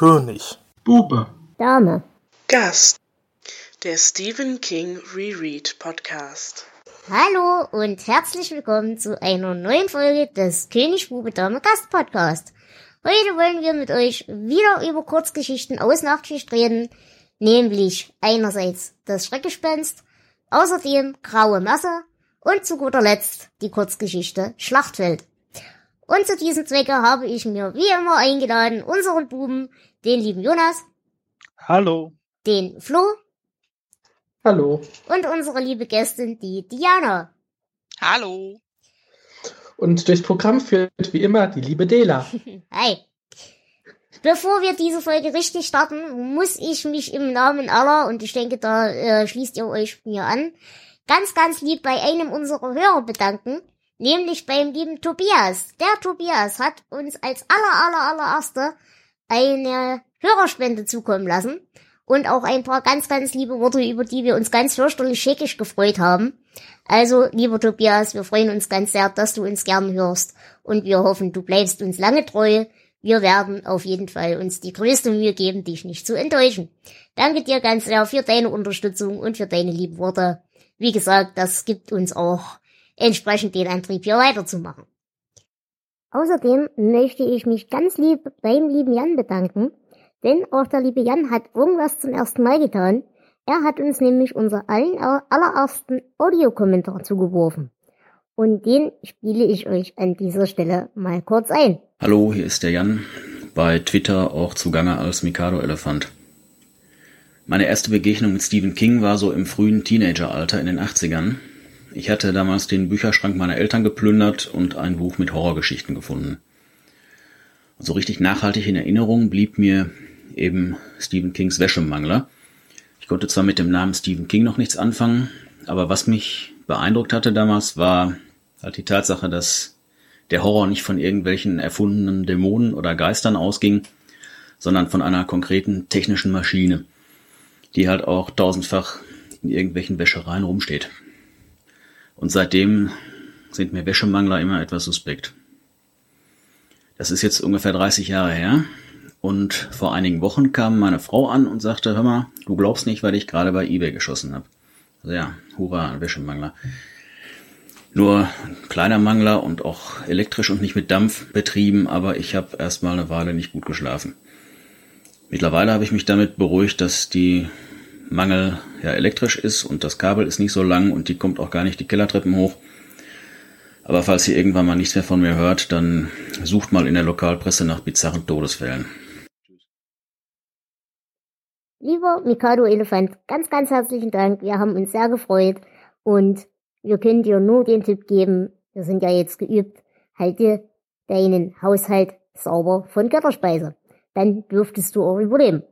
König. Bube. Dame. Gast. Der Stephen King Reread Podcast. Hallo und herzlich willkommen zu einer neuen Folge des König Bube Dame Gast Podcast. Heute wollen wir mit euch wieder über Kurzgeschichten aus Nachtschicht reden, nämlich einerseits das Schreckgespenst, außerdem Graue Masse und zu guter Letzt die Kurzgeschichte Schlachtfeld. Und zu diesem Zwecke habe ich mir wie immer eingeladen unseren Buben, den lieben Jonas. Hallo. Den Flo. Hallo. Und unsere liebe Gästin, die Diana. Hallo. Und durchs Programm führt wie immer die liebe Dela. Hi. Bevor wir diese Folge richtig starten, muss ich mich im Namen aller, und ich denke, da äh, schließt ihr euch mir an, ganz, ganz lieb bei einem unserer Hörer bedanken, nämlich beim lieben Tobias. Der Tobias hat uns als aller, aller, allererste eine Hörerspende zukommen lassen und auch ein paar ganz, ganz liebe Worte, über die wir uns ganz fürchterlich schickisch gefreut haben. Also, lieber Tobias, wir freuen uns ganz sehr, dass du uns gern hörst und wir hoffen, du bleibst uns lange treu. Wir werden auf jeden Fall uns die größte Mühe geben, dich nicht zu enttäuschen. Danke dir ganz sehr für deine Unterstützung und für deine lieben Worte. Wie gesagt, das gibt uns auch entsprechend den Antrieb, hier weiterzumachen. Außerdem möchte ich mich ganz lieb beim lieben Jan bedanken, denn auch der liebe Jan hat irgendwas zum ersten Mal getan. Er hat uns nämlich unser allen allerersten Audiokommentar zugeworfen. Und den spiele ich euch an dieser Stelle mal kurz ein. Hallo, hier ist der Jan, bei Twitter auch zugange als Mikado-Elefant. Meine erste Begegnung mit Stephen King war so im frühen Teenageralter in den 80ern. Ich hatte damals den Bücherschrank meiner Eltern geplündert und ein Buch mit Horrorgeschichten gefunden. Und so richtig nachhaltig in Erinnerung blieb mir eben Stephen Kings Wäschemangler. Ich konnte zwar mit dem Namen Stephen King noch nichts anfangen, aber was mich beeindruckt hatte damals war halt die Tatsache, dass der Horror nicht von irgendwelchen erfundenen Dämonen oder Geistern ausging, sondern von einer konkreten technischen Maschine, die halt auch tausendfach in irgendwelchen Wäschereien rumsteht. Und seitdem sind mir Wäschemangler immer etwas suspekt. Das ist jetzt ungefähr 30 Jahre her. Und vor einigen Wochen kam meine Frau an und sagte, hör mal, du glaubst nicht, weil ich gerade bei eBay geschossen habe. Also ja, hurra, Wäschemangler. Nur kleiner Mangler und auch elektrisch und nicht mit Dampf betrieben, aber ich habe erstmal eine Weile nicht gut geschlafen. Mittlerweile habe ich mich damit beruhigt, dass die Mangel ja elektrisch ist und das Kabel ist nicht so lang und die kommt auch gar nicht die Kellertreppen hoch. Aber falls ihr irgendwann mal nichts mehr von mir hört, dann sucht mal in der Lokalpresse nach bizarren Todesfällen. Lieber Mikado Elefant, ganz, ganz herzlichen Dank. Wir haben uns sehr gefreut und wir können dir nur den Tipp geben, wir sind ja jetzt geübt, halte deinen Haushalt sauber von Götterspeise. Dann dürftest du auch überleben.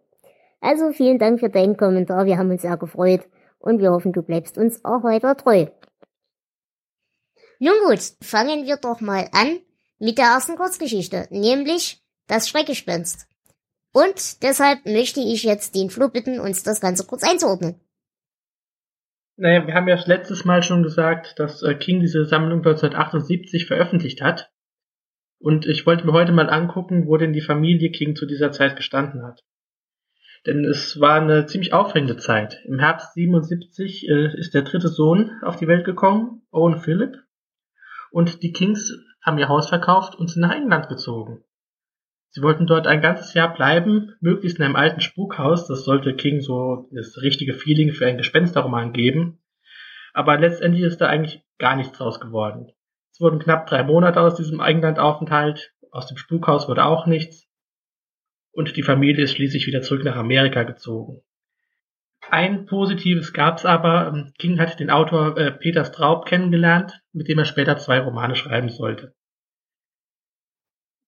Also vielen Dank für deinen Kommentar, wir haben uns sehr gefreut und wir hoffen, du bleibst uns auch weiter treu. Nun gut, fangen wir doch mal an mit der ersten Kurzgeschichte, nämlich das Schreckgespenst. Und deshalb möchte ich jetzt den Flo bitten, uns das Ganze kurz einzuordnen. Naja, wir haben ja letztes Mal schon gesagt, dass äh, King diese Sammlung 1978 veröffentlicht hat. Und ich wollte mir heute mal angucken, wo denn die Familie King zu dieser Zeit gestanden hat. Denn es war eine ziemlich aufregende Zeit. Im Herbst 77 äh, ist der dritte Sohn auf die Welt gekommen, Owen Philip. Und die Kings haben ihr Haus verkauft und sind nach England gezogen. Sie wollten dort ein ganzes Jahr bleiben, möglichst in einem alten Spukhaus. Das sollte King so das richtige Feeling für einen Gespensterroman geben. Aber letztendlich ist da eigentlich gar nichts draus geworden. Es wurden knapp drei Monate aus diesem Englandaufenthalt. Aus dem Spukhaus wurde auch nichts. Und die Familie ist schließlich wieder zurück nach Amerika gezogen. Ein Positives gab's aber. King hat den Autor äh, Peter Straub kennengelernt, mit dem er später zwei Romane schreiben sollte.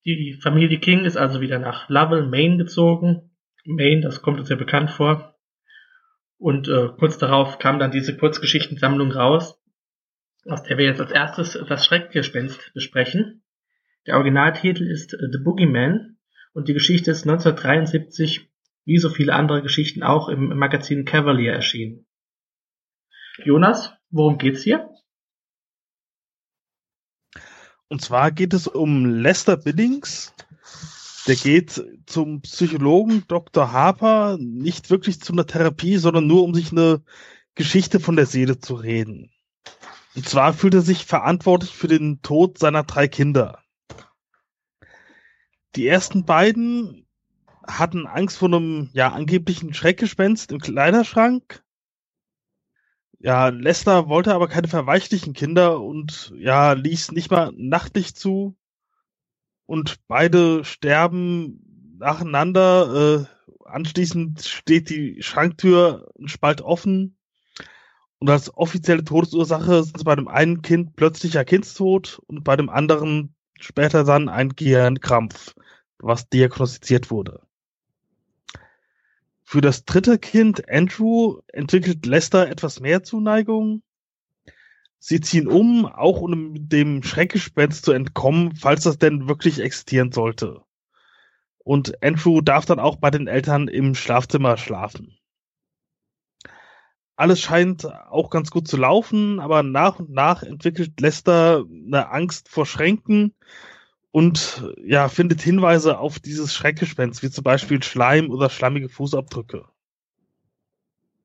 Die Familie King ist also wieder nach Lovell, Maine gezogen. Maine, das kommt uns ja bekannt vor. Und äh, kurz darauf kam dann diese Kurzgeschichtensammlung raus, aus der wir jetzt als erstes das Schreckgespenst besprechen. Der Originaltitel ist The Boogeyman und die Geschichte ist 1973 wie so viele andere Geschichten auch im Magazin Cavalier erschienen. Jonas, worum geht's hier? Und zwar geht es um Lester Billings, der geht zum Psychologen Dr. Harper nicht wirklich zu einer Therapie, sondern nur um sich eine Geschichte von der Seele zu reden. Und zwar fühlt er sich verantwortlich für den Tod seiner drei Kinder. Die ersten beiden hatten Angst vor einem ja angeblichen Schreckgespenst im Kleiderschrank. Ja, Lester wollte aber keine verweichlichen Kinder und ja, ließ nicht mal nachtlich zu. Und beide sterben nacheinander. Äh, anschließend steht die Schranktür ein Spalt offen. Und als offizielle Todesursache sind bei dem einen Kind plötzlicher Kindstod und bei dem anderen später dann ein Gehirnkrampf, was diagnostiziert wurde. Für das dritte Kind, Andrew, entwickelt Lester etwas mehr Zuneigung. Sie ziehen um, auch um dem Schreckgespenst zu entkommen, falls das denn wirklich existieren sollte. Und Andrew darf dann auch bei den Eltern im Schlafzimmer schlafen. Alles scheint auch ganz gut zu laufen, aber nach und nach entwickelt Lester eine Angst vor Schränken und ja, findet Hinweise auf dieses Schreckgespenst, wie zum Beispiel Schleim oder schlammige Fußabdrücke.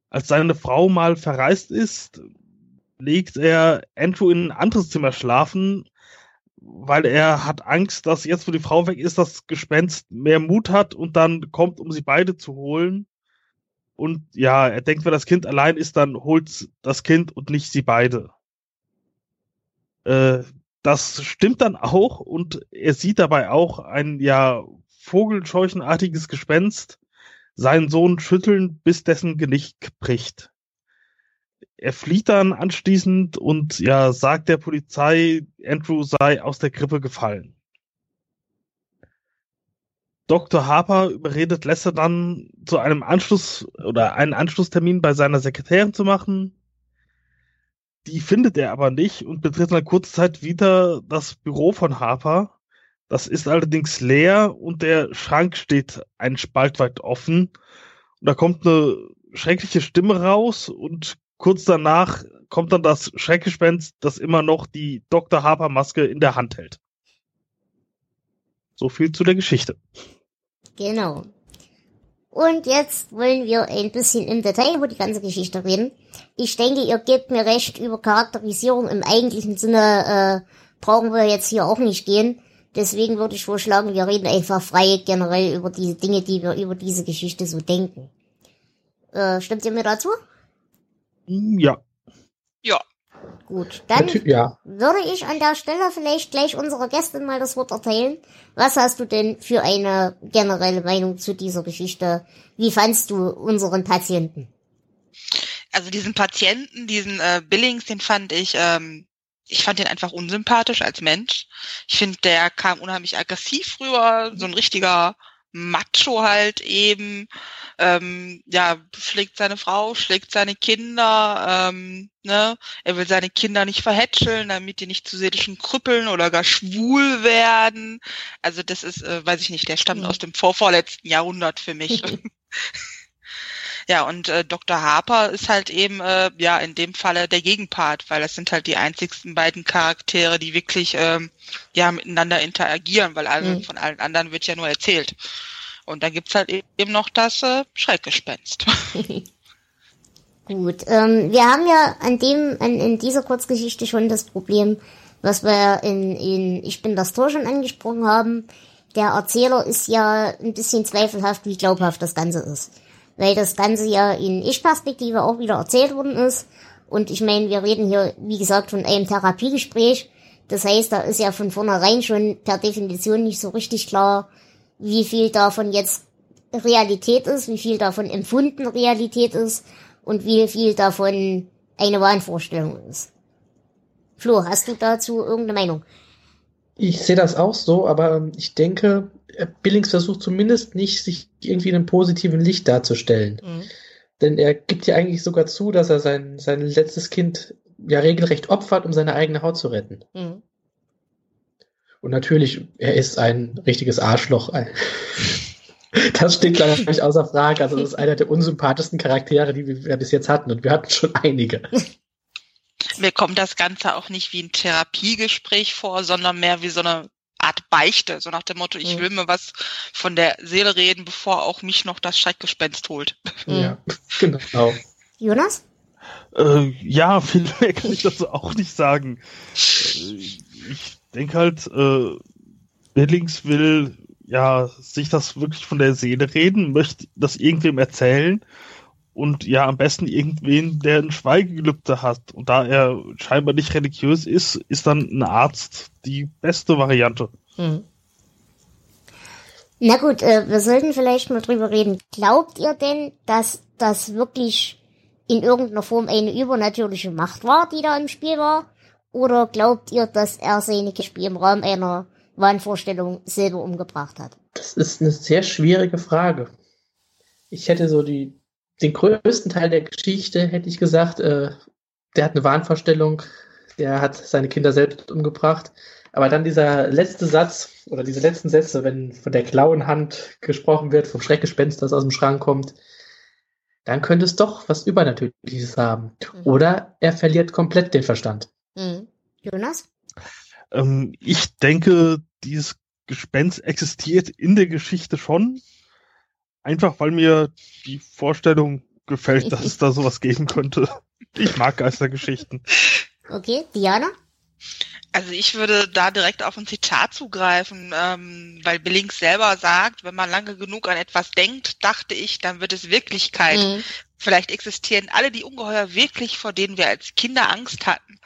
Als seine Frau mal verreist ist, legt er Andrew in ein anderes Zimmer schlafen, weil er hat Angst, dass jetzt, wo die Frau weg ist, das Gespenst mehr Mut hat und dann kommt, um sie beide zu holen. Und ja, er denkt, wenn das Kind allein ist, dann holt das Kind und nicht sie beide. Äh, das stimmt dann auch und er sieht dabei auch ein ja vogelscheuchenartiges Gespenst seinen Sohn schütteln, bis dessen Genick bricht. Er flieht dann anschließend und ja sagt der Polizei, Andrew sei aus der Grippe gefallen. Dr. Harper überredet Lester dann zu einem Anschluss oder einen Anschlusstermin bei seiner Sekretärin zu machen die findet er aber nicht und betritt nach kurzer Zeit wieder das Büro von Harper. Das ist allerdings leer und der Schrank steht einen Spalt weit offen. Und da kommt eine schreckliche Stimme raus und kurz danach kommt dann das Schreckgespenst, das immer noch die Dr. Harper Maske in der Hand hält. So viel zu der Geschichte. Genau. Und jetzt wollen wir ein bisschen im Detail über die ganze Geschichte reden. Ich denke, ihr gebt mir recht, über Charakterisierung im eigentlichen Sinne äh, brauchen wir jetzt hier auch nicht gehen. Deswegen würde ich vorschlagen, wir reden einfach frei generell über diese Dinge, die wir über diese Geschichte so denken. Äh, stimmt ihr mir dazu? Ja. Ja. Gut, dann ja. würde ich an der Stelle vielleicht gleich unserer Gästin mal das Wort erteilen. Was hast du denn für eine generelle Meinung zu dieser Geschichte? Wie fandst du unseren Patienten? Also diesen Patienten, diesen äh, Billings, den fand ich, ähm, ich fand den einfach unsympathisch als Mensch. Ich finde, der kam unheimlich aggressiv rüber, so ein richtiger Macho halt eben, ähm, ja, schlägt seine Frau, schlägt seine Kinder, ähm, ne, er will seine Kinder nicht verhätscheln, damit die nicht zu seelischen Krüppeln oder gar schwul werden. Also das ist, äh, weiß ich nicht, der stammt mhm. aus dem vorvorletzten Jahrhundert für mich. Ja, und äh, Dr. Harper ist halt eben, äh, ja, in dem Falle der Gegenpart, weil das sind halt die einzigsten beiden Charaktere, die wirklich, ähm, ja, miteinander interagieren, weil alle, mhm. von allen anderen wird ja nur erzählt. Und dann gibt's halt eben noch das äh, Schreckgespenst. Gut, ähm, wir haben ja an dem, an, in dieser Kurzgeschichte schon das Problem, was wir in, in Ich bin das Tor schon angesprochen haben. Der Erzähler ist ja ein bisschen zweifelhaft, wie glaubhaft das Ganze ist weil das Ganze ja in Ich-Perspektive auch wieder erzählt worden ist. Und ich meine, wir reden hier, wie gesagt, von einem Therapiegespräch. Das heißt, da ist ja von vornherein schon per Definition nicht so richtig klar, wie viel davon jetzt Realität ist, wie viel davon empfunden Realität ist und wie viel davon eine Wahnvorstellung ist. Flo, hast du dazu irgendeine Meinung? Ich sehe das auch so, aber ähm, ich denke, äh, Billings versucht zumindest nicht, sich irgendwie in einem positiven Licht darzustellen. Mhm. Denn er gibt ja eigentlich sogar zu, dass er sein, sein letztes Kind ja regelrecht opfert, um seine eigene Haut zu retten. Mhm. Und natürlich, er ist ein richtiges Arschloch. Das steht, glaube ich, außer Frage. Also, das ist einer der unsympathischsten Charaktere, die wir bis jetzt hatten. Und wir hatten schon einige. Mir kommt das Ganze auch nicht wie ein Therapiegespräch vor, sondern mehr wie so eine Art Beichte, so nach dem Motto, ich Mhm. will mir was von der Seele reden, bevor auch mich noch das Schreckgespenst holt. Ja, genau. Jonas? Äh, ja, viel mehr kann ich dazu auch nicht sagen. Äh, Ich denke halt, äh, Billings will ja sich das wirklich von der Seele reden, möchte das irgendwem erzählen und ja am besten irgendwen, der ein Schweigegelübde hat. Und da er scheinbar nicht religiös ist, ist dann ein Arzt die beste Variante. Hm. Na gut, äh, wir sollten vielleicht mal drüber reden. Glaubt ihr denn, dass das wirklich in irgendeiner Form eine übernatürliche Macht war, die da im Spiel war? Oder glaubt ihr, dass er seine Spiel im Raum einer Wahnvorstellung selber umgebracht hat? Das ist eine sehr schwierige Frage. Ich hätte so die, den größten Teil der Geschichte, hätte ich gesagt, äh, der hat eine Wahnvorstellung, der hat seine Kinder selbst umgebracht. Aber dann dieser letzte Satz oder diese letzten Sätze, wenn von der klauen Hand gesprochen wird, vom Schreckgespenst, das aus dem Schrank kommt, dann könnte es doch was Übernatürliches haben. Mhm. Oder er verliert komplett den Verstand. Hm. Jonas? Ähm, ich denke, dieses Gespenst existiert in der Geschichte schon. Einfach weil mir die Vorstellung gefällt, dass es da sowas geben könnte. Ich mag Geistergeschichten. Okay, Diana? Also ich würde da direkt auf ein Zitat zugreifen, ähm, weil Billings selber sagt, wenn man lange genug an etwas denkt, dachte ich, dann wird es Wirklichkeit. Hm. Vielleicht existieren alle die Ungeheuer wirklich, vor denen wir als Kinder Angst hatten.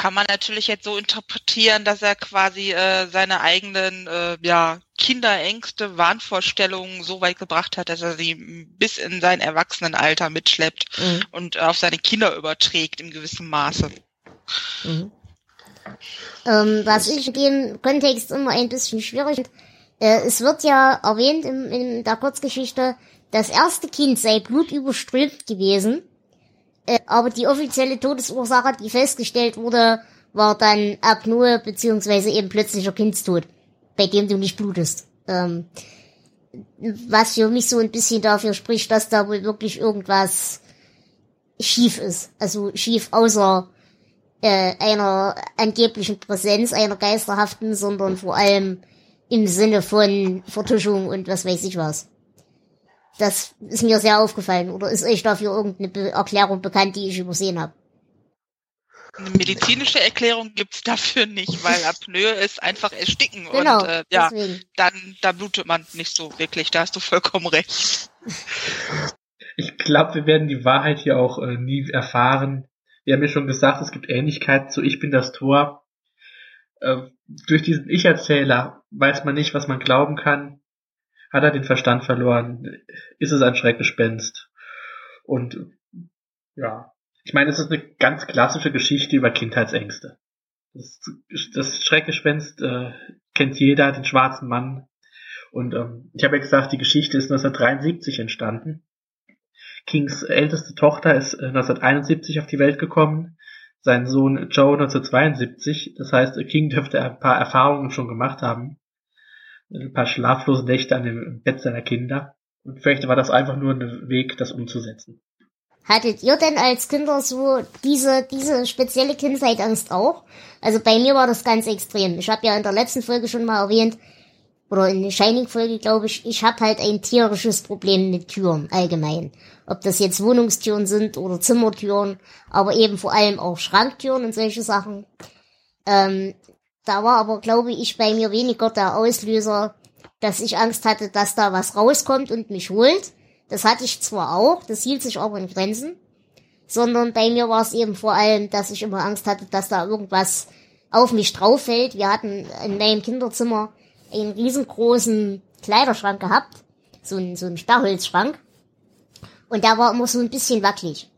Kann man natürlich jetzt so interpretieren, dass er quasi äh, seine eigenen äh, ja, Kinderängste, Wahnvorstellungen so weit gebracht hat, dass er sie bis in sein Erwachsenenalter mitschleppt Hm. und auf seine Kinder überträgt im gewissen Maße. Mhm. Ähm, was ich in dem Kontext immer ein bisschen schwierig finde, äh, es wird ja erwähnt in, in der Kurzgeschichte, das erste Kind sei blutüberströmt gewesen, äh, aber die offizielle Todesursache, die festgestellt wurde, war dann Apnoe beziehungsweise eben plötzlicher Kindstod, bei dem du nicht blutest. Ähm, was für mich so ein bisschen dafür spricht, dass da wohl wirklich irgendwas schief ist. Also schief außer äh, einer angeblichen Präsenz einer geisterhaften, sondern vor allem im Sinne von Vertuschung und was weiß ich was. Das ist mir sehr aufgefallen. Oder ist euch dafür irgendeine Be Erklärung bekannt, die ich übersehen habe? Eine medizinische Erklärung gibt's dafür nicht, weil Apnoe ist einfach ersticken Genau, und äh, ja, deswegen. dann da blutet man nicht so wirklich, da hast du vollkommen recht. Ich glaube, wir werden die Wahrheit hier auch äh, nie erfahren. Wir haben ja schon gesagt, es gibt Ähnlichkeiten zu Ich bin das Tor. Äh, durch diesen Ich-Erzähler weiß man nicht, was man glauben kann. Hat er den Verstand verloren? Ist es ein Schreckgespenst? Und ja, ich meine, es ist eine ganz klassische Geschichte über Kindheitsängste. Das, das Schreckgespenst äh, kennt jeder, den schwarzen Mann. Und ähm, ich habe ja gesagt, die Geschichte ist 1973 entstanden. Kings älteste Tochter ist äh, 1971 auf die Welt gekommen, sein Sohn Joe 1972. Das heißt, King dürfte ein paar Erfahrungen schon gemacht haben. Ein paar schlaflose Nächte an dem Bett seiner Kinder. Und vielleicht war das einfach nur ein Weg, das umzusetzen. Hattet ihr denn als Kinder so diese, diese spezielle Kindheitsangst auch? Also bei mir war das ganz extrem. Ich habe ja in der letzten Folge schon mal erwähnt, oder in der Shining-Folge, glaube ich, ich habe halt ein tierisches Problem mit Türen allgemein. Ob das jetzt Wohnungstüren sind oder Zimmertüren, aber eben vor allem auch Schranktüren und solche Sachen. Ähm, da war aber, glaube ich, bei mir weniger der Auslöser, dass ich Angst hatte, dass da was rauskommt und mich holt. Das hatte ich zwar auch, das hielt sich aber in Grenzen, sondern bei mir war es eben vor allem, dass ich immer Angst hatte, dass da irgendwas auf mich drauf fällt. Wir hatten in meinem Kinderzimmer einen riesengroßen Kleiderschrank gehabt, so ein, so ein Sperrholzschrank. Und der war immer so ein bisschen wackelig.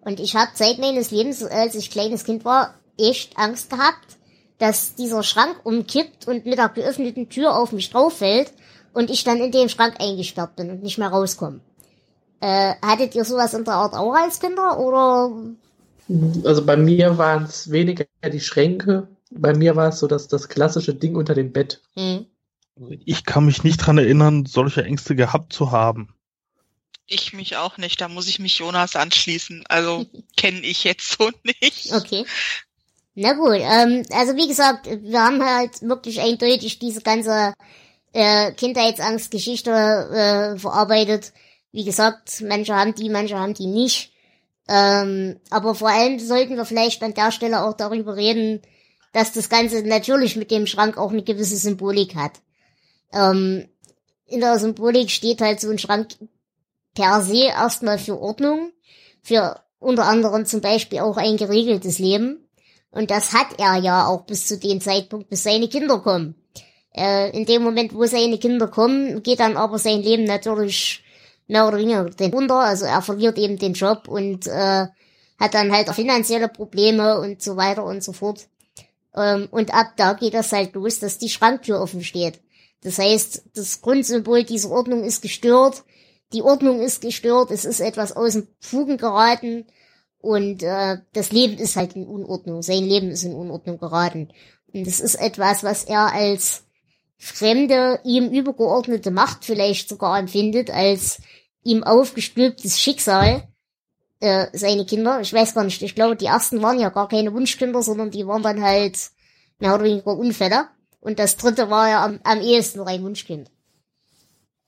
Und ich habe seit meines Lebens, als ich kleines Kind war, echt Angst gehabt, dass dieser Schrank umkippt und mit der geöffneten Tür auf mich drauf fällt und ich dann in dem Schrank eingesperrt bin und nicht mehr rauskomme. Äh, hattet ihr sowas in der Art auch als Kinder oder? Also bei mir waren es weniger die Schränke. Bei mir war es so dass das klassische Ding unter dem Bett. Hm. Ich kann mich nicht dran erinnern, solche Ängste gehabt zu haben. Ich mich auch nicht, da muss ich mich Jonas anschließen. Also kenne ich jetzt so nicht. Okay. Na gut, ähm, also wie gesagt, wir haben halt wirklich eindeutig diese ganze äh, Kindheitsangstgeschichte äh, verarbeitet. Wie gesagt, manche haben die, manche haben die nicht. Ähm, aber vor allem sollten wir vielleicht an der Stelle auch darüber reden, dass das Ganze natürlich mit dem Schrank auch eine gewisse Symbolik hat. Ähm, in der Symbolik steht halt so ein Schrank per se erstmal für Ordnung, für unter anderem zum Beispiel auch ein geregeltes Leben. Und das hat er ja auch bis zu dem Zeitpunkt, bis seine Kinder kommen. Äh, in dem Moment, wo seine Kinder kommen, geht dann aber sein Leben natürlich mehr oder weniger den runter. Also er verliert eben den Job und äh, hat dann halt finanzielle Probleme und so weiter und so fort. Ähm, und ab da geht das halt los, dass die Schranktür offen steht. Das heißt, das Grundsymbol dieser Ordnung ist gestört, die Ordnung ist gestört, es ist etwas aus dem Fugen geraten und äh, das Leben ist halt in Unordnung, sein Leben ist in Unordnung geraten. Und das ist etwas, was er als fremde, ihm übergeordnete Macht vielleicht sogar empfindet, als ihm aufgestülptes Schicksal, äh, seine Kinder. Ich weiß gar nicht, ich glaube, die ersten waren ja gar keine Wunschkinder, sondern die waren dann halt mehr oder weniger Unfälle. Und das dritte war ja am, am ehesten noch ein Wunschkind.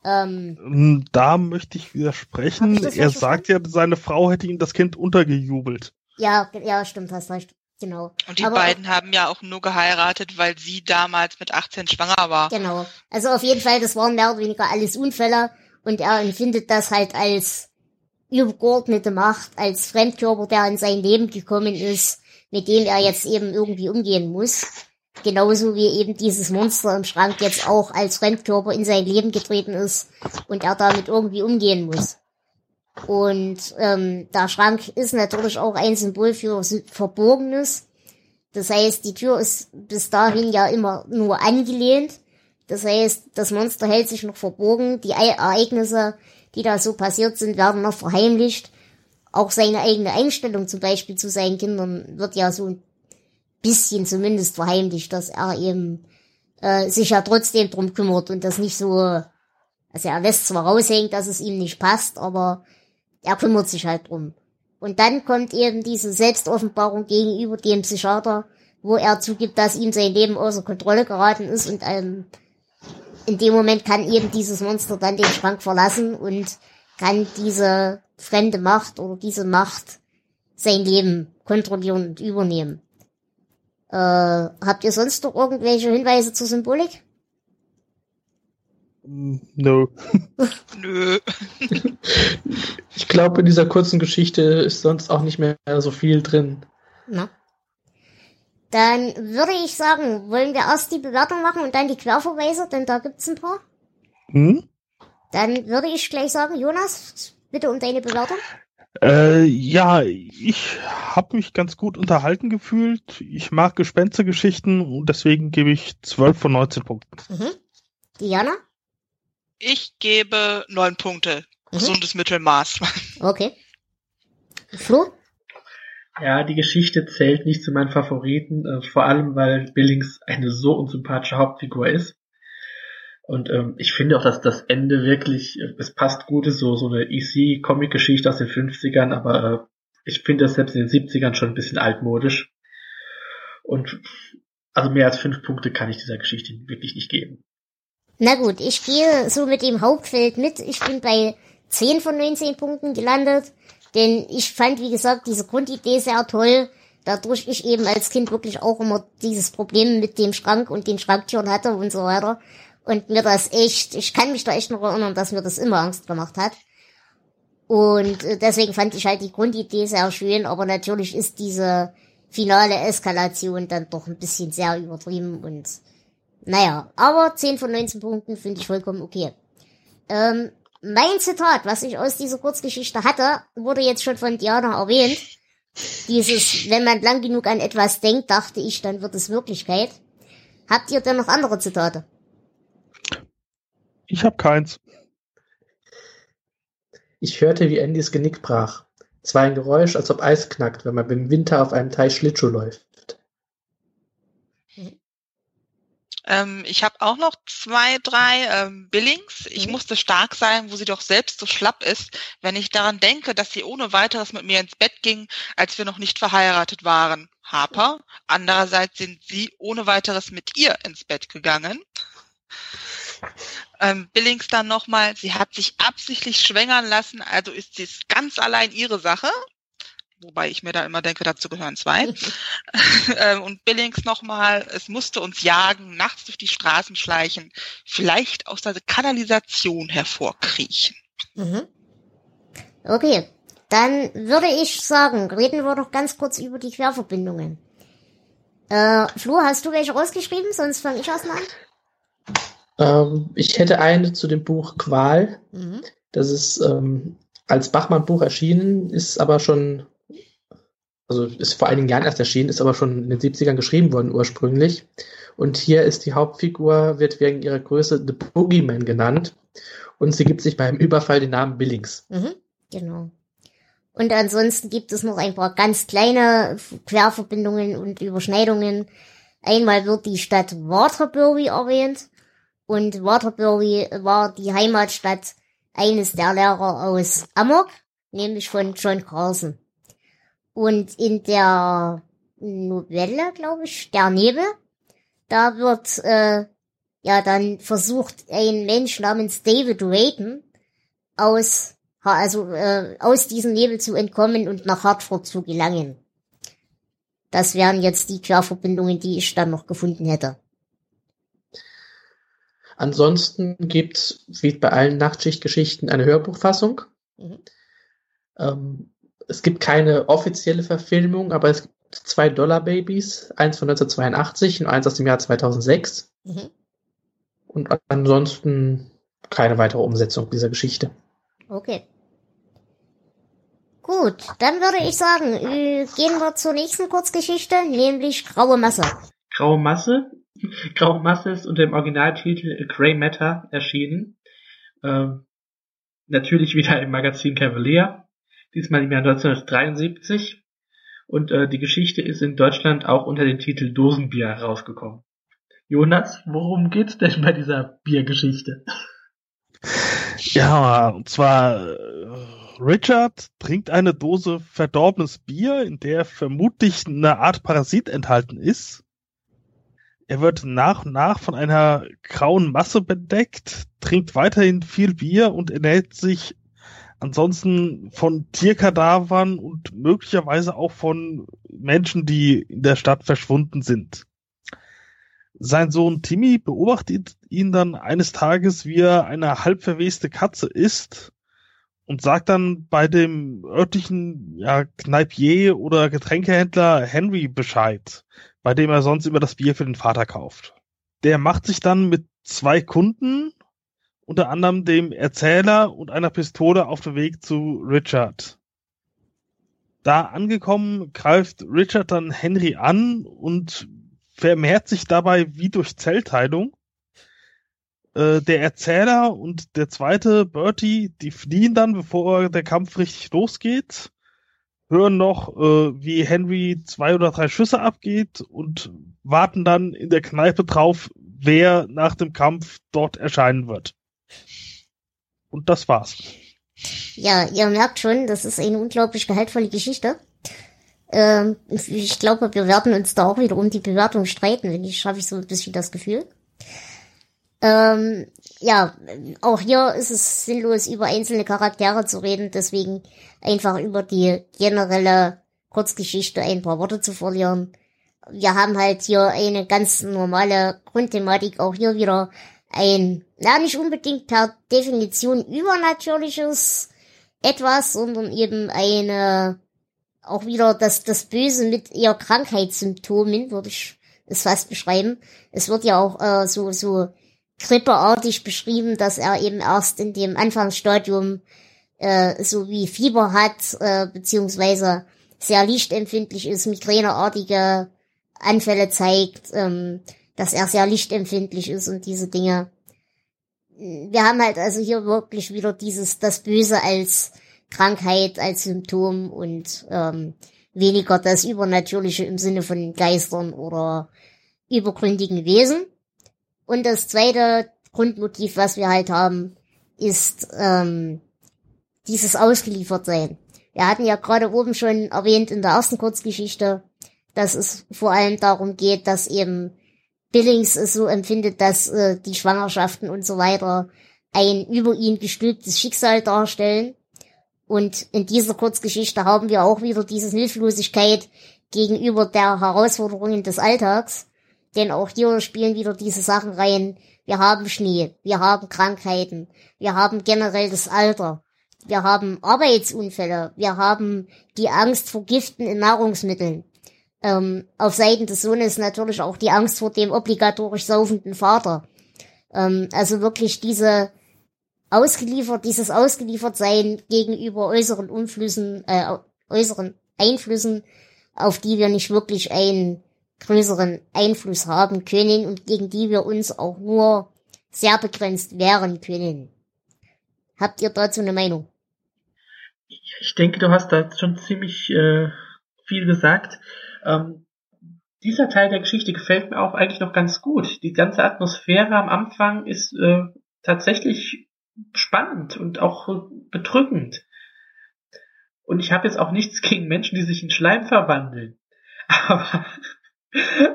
Ähm, da möchte ich widersprechen. Er sagt ja, seine Frau hätte ihm das Kind untergejubelt. Ja, ja, stimmt, hast recht. Genau. Und die Aber, beiden haben ja auch nur geheiratet, weil sie damals mit 18 schwanger war. Genau. Also auf jeden Fall, das waren mehr oder weniger alles Unfälle und er empfindet das halt als übergeordnete Macht, als Fremdkörper, der in sein Leben gekommen ist, mit dem er jetzt eben irgendwie umgehen muss. Genauso wie eben dieses Monster im Schrank jetzt auch als Fremdkörper in sein Leben getreten ist und er damit irgendwie umgehen muss. Und ähm, der Schrank ist natürlich auch ein Symbol für Verborgenes. Das heißt, die Tür ist bis dahin ja immer nur angelehnt. Das heißt, das Monster hält sich noch verborgen. Die Ereignisse, die da so passiert sind, werden noch verheimlicht. Auch seine eigene Einstellung zum Beispiel zu seinen Kindern wird ja so ein bisschen zumindest verheimlicht, dass er eben äh, sich ja trotzdem drum kümmert und das nicht so, also er lässt zwar raushängen, dass es ihm nicht passt, aber er kümmert sich halt drum. Und dann kommt eben diese Selbstoffenbarung gegenüber dem Psychiater, wo er zugibt, dass ihm sein Leben außer Kontrolle geraten ist und ähm, in dem Moment kann eben dieses Monster dann den Schrank verlassen und kann diese fremde Macht oder diese Macht sein Leben kontrollieren und übernehmen. Äh, habt ihr sonst noch irgendwelche Hinweise zur Symbolik? No. Nö. ich glaube, in dieser kurzen Geschichte ist sonst auch nicht mehr so viel drin. Na. Dann würde ich sagen, wollen wir erst die Bewertung machen und dann die Querverweise, denn da gibt's ein paar. Hm? Dann würde ich gleich sagen, Jonas, bitte um deine Bewertung. Äh, ja, ich habe mich ganz gut unterhalten gefühlt. Ich mag Gespenstergeschichten und deswegen gebe ich 12 von 19 Punkten. Mhm. Diana? Ich gebe 9 Punkte. Mhm. Gesundes Mittelmaß. Okay. Flo? Ja, die Geschichte zählt nicht zu meinen Favoriten, äh, vor allem weil Billings eine so unsympathische Hauptfigur ist. Und ähm, ich finde auch, dass das Ende wirklich, äh, es passt gut, ist so, so eine easy Comic-Geschichte aus den 50ern, aber äh, ich finde das selbst in den 70ern schon ein bisschen altmodisch. Und also mehr als fünf Punkte kann ich dieser Geschichte wirklich nicht geben. Na gut, ich gehe so mit dem Hauptfeld mit. Ich bin bei 10 von 19 Punkten gelandet, denn ich fand, wie gesagt, diese Grundidee sehr toll, dadurch ich eben als Kind wirklich auch immer dieses Problem mit dem Schrank und den Schranktüren hatte und so weiter und mir das echt, ich kann mich da echt noch erinnern, dass mir das immer Angst gemacht hat. Und äh, deswegen fand ich halt die Grundidee sehr schön, aber natürlich ist diese finale Eskalation dann doch ein bisschen sehr übertrieben und naja, aber 10 von 19 Punkten finde ich vollkommen okay. Ähm, mein Zitat, was ich aus dieser Kurzgeschichte hatte, wurde jetzt schon von Diana erwähnt. Dieses, wenn man lang genug an etwas denkt, dachte ich, dann wird es Wirklichkeit. Habt ihr denn noch andere Zitate? Ich habe keins. Ich hörte, wie Andys Genick brach. Es war ein Geräusch, als ob Eis knackt, wenn man im Winter auf einem Teich Schlittschuh läuft. Ähm, ich habe auch noch zwei, drei ähm, Billings. Ich mhm. musste stark sein, wo sie doch selbst so schlapp ist, wenn ich daran denke, dass sie ohne weiteres mit mir ins Bett ging, als wir noch nicht verheiratet waren. Harper. Andererseits sind sie ohne weiteres mit ihr ins Bett gegangen. Ähm, Billings dann nochmal, sie hat sich absichtlich schwängern lassen, also ist sie ganz allein ihre Sache wobei ich mir da immer denke, dazu gehören zwei. Ähm, und Billings nochmal, es musste uns jagen, nachts durch die Straßen schleichen, vielleicht aus der Kanalisation hervorkriechen. Mhm. Okay, dann würde ich sagen, reden wir doch ganz kurz über die Querverbindungen. Äh, Flo, hast du welche rausgeschrieben? Sonst fange ich erstmal an. Ähm, ich hätte eine zu dem Buch Qual. Mhm. Das ist ähm, als Bachmann-Buch erschienen, ist aber schon also ist vor einigen Jahren erst erschienen, ist aber schon in den 70ern geschrieben worden ursprünglich. Und hier ist die Hauptfigur, wird wegen ihrer Größe The Boogeyman genannt. Und sie gibt sich beim Überfall den Namen Billings. Mhm, genau. Und ansonsten gibt es noch ein paar ganz kleine Querverbindungen und Überschneidungen. Einmal wird die Stadt Waterbury erwähnt. Und Waterbury war die Heimatstadt eines der Lehrer aus Amok, nämlich von John Carlson. Und in der Novelle, glaube ich, der Nebel, da wird äh, ja dann versucht, ein Mensch namens David Rayton aus also äh, aus diesem Nebel zu entkommen und nach Hartford zu gelangen. Das wären jetzt die Querverbindungen, die ich dann noch gefunden hätte. Ansonsten gibt's wie bei allen Nachtschichtgeschichten eine Hörbuchfassung. Mhm. Ähm, es gibt keine offizielle Verfilmung, aber es gibt zwei Dollar Babies, eins von 1982 und eins aus dem Jahr 2006. Mhm. Und ansonsten keine weitere Umsetzung dieser Geschichte. Okay. Gut, dann würde ich sagen, äh, gehen wir zur nächsten Kurzgeschichte, nämlich Graue Masse. Graue Masse? Graue Masse ist unter dem Originaltitel Grey Matter erschienen. Ähm, natürlich wieder im Magazin Cavalier diesmal im Jahr 1973. Und äh, die Geschichte ist in Deutschland auch unter dem Titel Dosenbier herausgekommen. Jonas, worum geht's denn bei dieser Biergeschichte? Ja, und zwar äh, Richard trinkt eine Dose verdorbenes Bier, in der vermutlich eine Art Parasit enthalten ist. Er wird nach und nach von einer grauen Masse bedeckt, trinkt weiterhin viel Bier und ernährt sich ansonsten von Tierkadavern und möglicherweise auch von Menschen, die in der Stadt verschwunden sind. Sein Sohn Timmy beobachtet ihn dann eines Tages, wie er eine halb verweste Katze isst und sagt dann bei dem örtlichen ja, Kneipier oder Getränkehändler Henry Bescheid, bei dem er sonst immer das Bier für den Vater kauft. Der macht sich dann mit zwei Kunden unter anderem dem Erzähler und einer Pistole auf dem Weg zu Richard. Da angekommen, greift Richard dann Henry an und vermehrt sich dabei wie durch Zellteilung. Äh, der Erzähler und der zweite Bertie, die fliehen dann, bevor der Kampf richtig losgeht, hören noch, äh, wie Henry zwei oder drei Schüsse abgeht und warten dann in der Kneipe drauf, wer nach dem Kampf dort erscheinen wird. Und das war's. Ja, ihr merkt schon, das ist eine unglaublich gehaltvolle Geschichte. Ähm, ich glaube, wir werden uns da auch wieder um die Bewertung streiten, wenn ich schaffe ich so ein bisschen das Gefühl. Ähm, ja, auch hier ist es sinnlos, über einzelne Charaktere zu reden, deswegen einfach über die generelle Kurzgeschichte ein paar Worte zu verlieren. Wir haben halt hier eine ganz normale Grundthematik, auch hier wieder ein, ja, nicht unbedingt per Definition übernatürliches etwas, sondern eben eine, auch wieder das, das Böse mit eher Krankheitssymptomen, würde ich es fast beschreiben. Es wird ja auch äh, so, so grippeartig beschrieben, dass er eben erst in dem Anfangsstadium äh, so wie Fieber hat, äh, beziehungsweise sehr lichtempfindlich ist, migräneartige Anfälle zeigt, ähm, dass er sehr lichtempfindlich ist und diese Dinge. Wir haben halt also hier wirklich wieder dieses, das Böse als Krankheit, als Symptom und ähm, weniger das Übernatürliche im Sinne von Geistern oder übergründigen Wesen. Und das zweite Grundmotiv, was wir halt haben, ist ähm, dieses Ausgeliefertsein. Wir hatten ja gerade oben schon erwähnt in der ersten Kurzgeschichte, dass es vor allem darum geht, dass eben Billings es so empfindet, dass äh, die Schwangerschaften und so weiter ein über ihn gestülptes Schicksal darstellen. Und in dieser Kurzgeschichte haben wir auch wieder diese Hilflosigkeit gegenüber der Herausforderungen des Alltags. Denn auch hier spielen wieder diese Sachen rein. Wir haben Schnee, wir haben Krankheiten, wir haben generell das Alter, wir haben Arbeitsunfälle, wir haben die Angst vor Giften in Nahrungsmitteln. Ähm, auf Seiten des Sohnes natürlich auch die Angst vor dem obligatorisch saufenden Vater. Ähm, also wirklich diese ausgeliefert, dieses Ausgeliefertsein gegenüber äußeren Umflüssen, äh, äußeren Einflüssen, auf die wir nicht wirklich einen größeren Einfluss haben können und gegen die wir uns auch nur sehr begrenzt wehren können. Habt ihr dazu eine Meinung? Ich denke, du hast da schon ziemlich äh, viel gesagt. Ähm, dieser Teil der Geschichte gefällt mir auch eigentlich noch ganz gut. Die ganze Atmosphäre am Anfang ist äh, tatsächlich spannend und auch bedrückend. Und ich habe jetzt auch nichts gegen Menschen, die sich in Schleim verwandeln. Aber,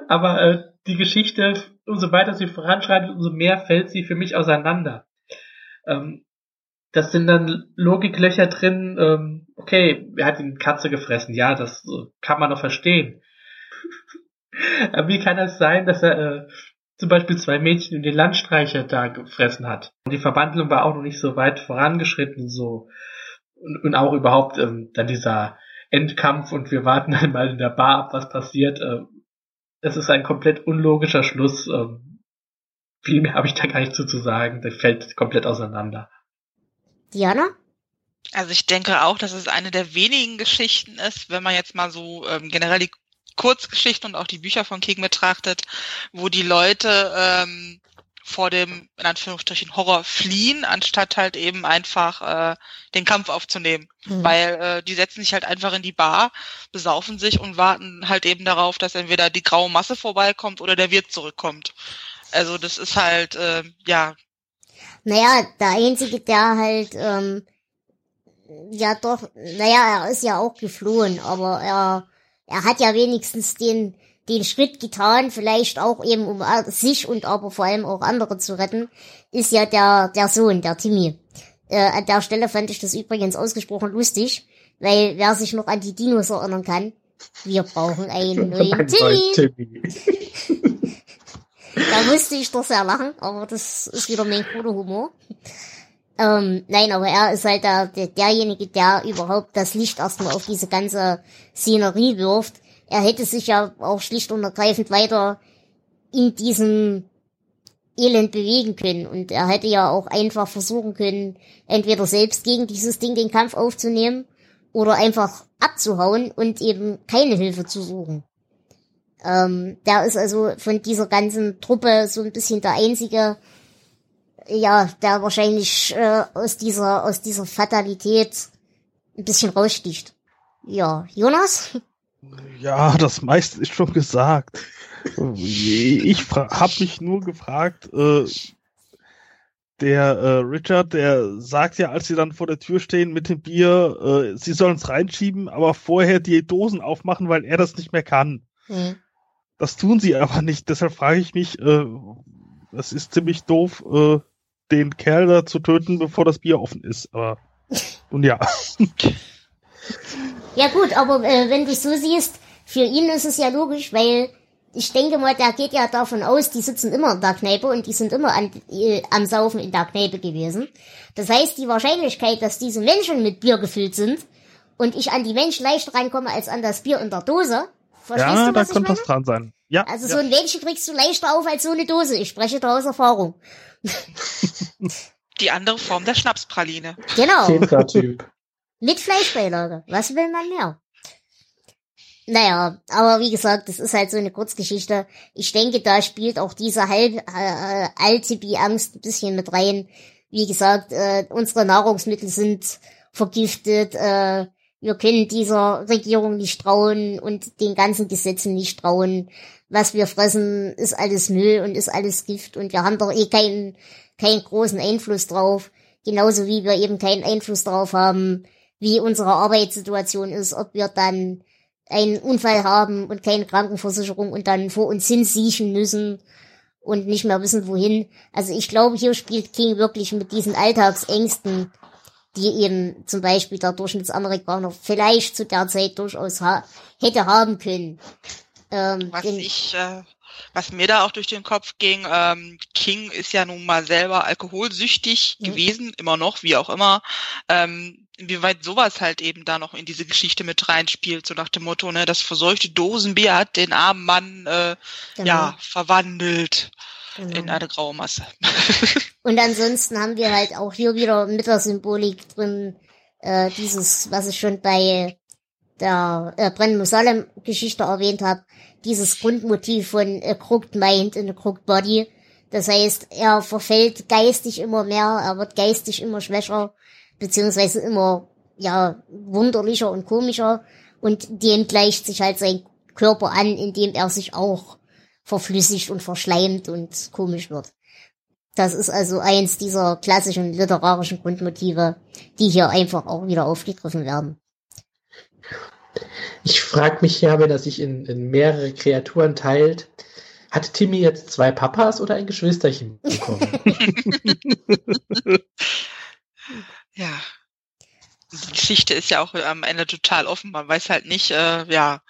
aber äh, die Geschichte, umso weiter sie voranschreitet, umso mehr fällt sie für mich auseinander. Ähm, das sind dann Logiklöcher drin, ähm, okay, er hat ihn Katze gefressen, ja, das äh, kann man doch verstehen. Aber wie kann es sein, dass er äh, zum Beispiel zwei Mädchen in den Landstreicher da gefressen hat? Und die Verbandlung war auch noch nicht so weit vorangeschritten, so. Und, und auch überhaupt ähm, dann dieser Endkampf und wir warten dann mal in der Bar ab, was passiert. Äh, es ist ein komplett unlogischer Schluss. Ähm, viel mehr habe ich da gar nicht zu, zu sagen. Der fällt komplett auseinander. Diana? Also ich denke auch, dass es eine der wenigen Geschichten ist, wenn man jetzt mal so ähm, generell die Kurzgeschichten und auch die Bücher von King betrachtet, wo die Leute ähm, vor dem, in Anführungsstrichen, Horror fliehen, anstatt halt eben einfach äh, den Kampf aufzunehmen. Mhm. Weil äh, die setzen sich halt einfach in die Bar, besaufen sich und warten halt eben darauf, dass entweder die graue Masse vorbeikommt oder der Wirt zurückkommt. Also das ist halt, äh, ja. Naja, der Einzige, der halt, ähm, ja doch, naja, er ist ja auch geflohen, aber er er hat ja wenigstens den, den Schritt getan, vielleicht auch eben um sich und aber vor allem auch andere zu retten, ist ja der, der Sohn, der Timmy. Äh, an der Stelle fand ich das übrigens ausgesprochen lustig, weil wer sich noch an die Dinos erinnern kann, wir brauchen einen neuen Timmy. Da musste ich doch sehr lachen, aber das ist wieder mein guter Humor. Ähm, nein, aber er ist halt der, der, derjenige, der überhaupt das Licht erstmal auf diese ganze Szenerie wirft. Er hätte sich ja auch schlicht und ergreifend weiter in diesem Elend bewegen können. Und er hätte ja auch einfach versuchen können, entweder selbst gegen dieses Ding den Kampf aufzunehmen oder einfach abzuhauen und eben keine Hilfe zu suchen. Ähm, der ist also von dieser ganzen Truppe so ein bisschen der einzige, ja, der wahrscheinlich äh, aus dieser aus dieser Fatalität ein bisschen raussticht. Ja, Jonas? Ja, das meiste ist schon gesagt. Ich habe mich nur gefragt, äh, der äh, Richard, der sagt ja, als sie dann vor der Tür stehen mit dem Bier, äh, sie sollen es reinschieben, aber vorher die Dosen aufmachen, weil er das nicht mehr kann. Mhm. Das tun sie aber nicht. Deshalb frage ich mich, äh, das ist ziemlich doof, äh, den Kerl da zu töten, bevor das Bier offen ist. Aber und ja. Ja gut, aber äh, wenn du so siehst, für ihn ist es ja logisch, weil ich denke mal, der geht ja davon aus, die sitzen immer in der Kneipe und die sind immer an, äh, am Saufen in der Kneipe gewesen. Das heißt, die Wahrscheinlichkeit, dass diese Menschen mit Bier gefüllt sind und ich an die Menschen leichter reinkomme als an das Bier in der Dose. Verstehst ja, du, was da könnte was dran sein. Ja. Also ja. so ein Männchen kriegst du leichter auf als so eine Dose. Ich spreche da aus Erfahrung. Die andere Form der Schnapspraline. Genau. Typ. Mit Fleischbeilage. Was will man mehr? Naja, aber wie gesagt, das ist halt so eine Kurzgeschichte. Ich denke, da spielt auch diese halb äh, Altibi-Angst ein bisschen mit rein. Wie gesagt, äh, unsere Nahrungsmittel sind vergiftet. Äh, wir können dieser Regierung nicht trauen und den ganzen Gesetzen nicht trauen was wir fressen, ist alles Müll und ist alles Gift und wir haben doch eh keinen, keinen großen Einfluss drauf. Genauso wie wir eben keinen Einfluss drauf haben, wie unsere Arbeitssituation ist, ob wir dann einen Unfall haben und keine Krankenversicherung und dann vor uns hin siechen müssen und nicht mehr wissen, wohin. Also ich glaube, hier spielt King wirklich mit diesen Alltagsängsten, die eben zum Beispiel der Durchschnittsamerikaner vielleicht zu der Zeit durchaus ha hätte haben können. Ähm, was ich, äh, was mir da auch durch den Kopf ging, ähm, King ist ja nun mal selber alkoholsüchtig mhm. gewesen, immer noch, wie auch immer. Ähm, inwieweit sowas halt eben da noch in diese Geschichte mit reinspielt, so nach dem Motto, ne, das verseuchte Dosenbier hat den armen Mann äh, genau. ja verwandelt genau. in eine graue Masse. Und ansonsten haben wir halt auch hier wieder mit der Symbolik drin, äh, dieses, was ich schon bei der äh, Brenn Salem Geschichte erwähnt habe, dieses Grundmotiv von a crooked mind and a crooked body. Das heißt, er verfällt geistig immer mehr, er wird geistig immer schwächer, beziehungsweise immer, ja, wunderlicher und komischer und dem gleicht sich halt sein Körper an, indem er sich auch verflüssigt und verschleimt und komisch wird. Das ist also eins dieser klassischen literarischen Grundmotive, die hier einfach auch wieder aufgegriffen werden. Ich frage mich ja, wenn er sich in, in mehrere Kreaturen teilt, hat Timmy jetzt zwei Papas oder ein Geschwisterchen bekommen? ja. Die Geschichte ist ja auch am Ende total offen. Man weiß halt nicht, äh, ja,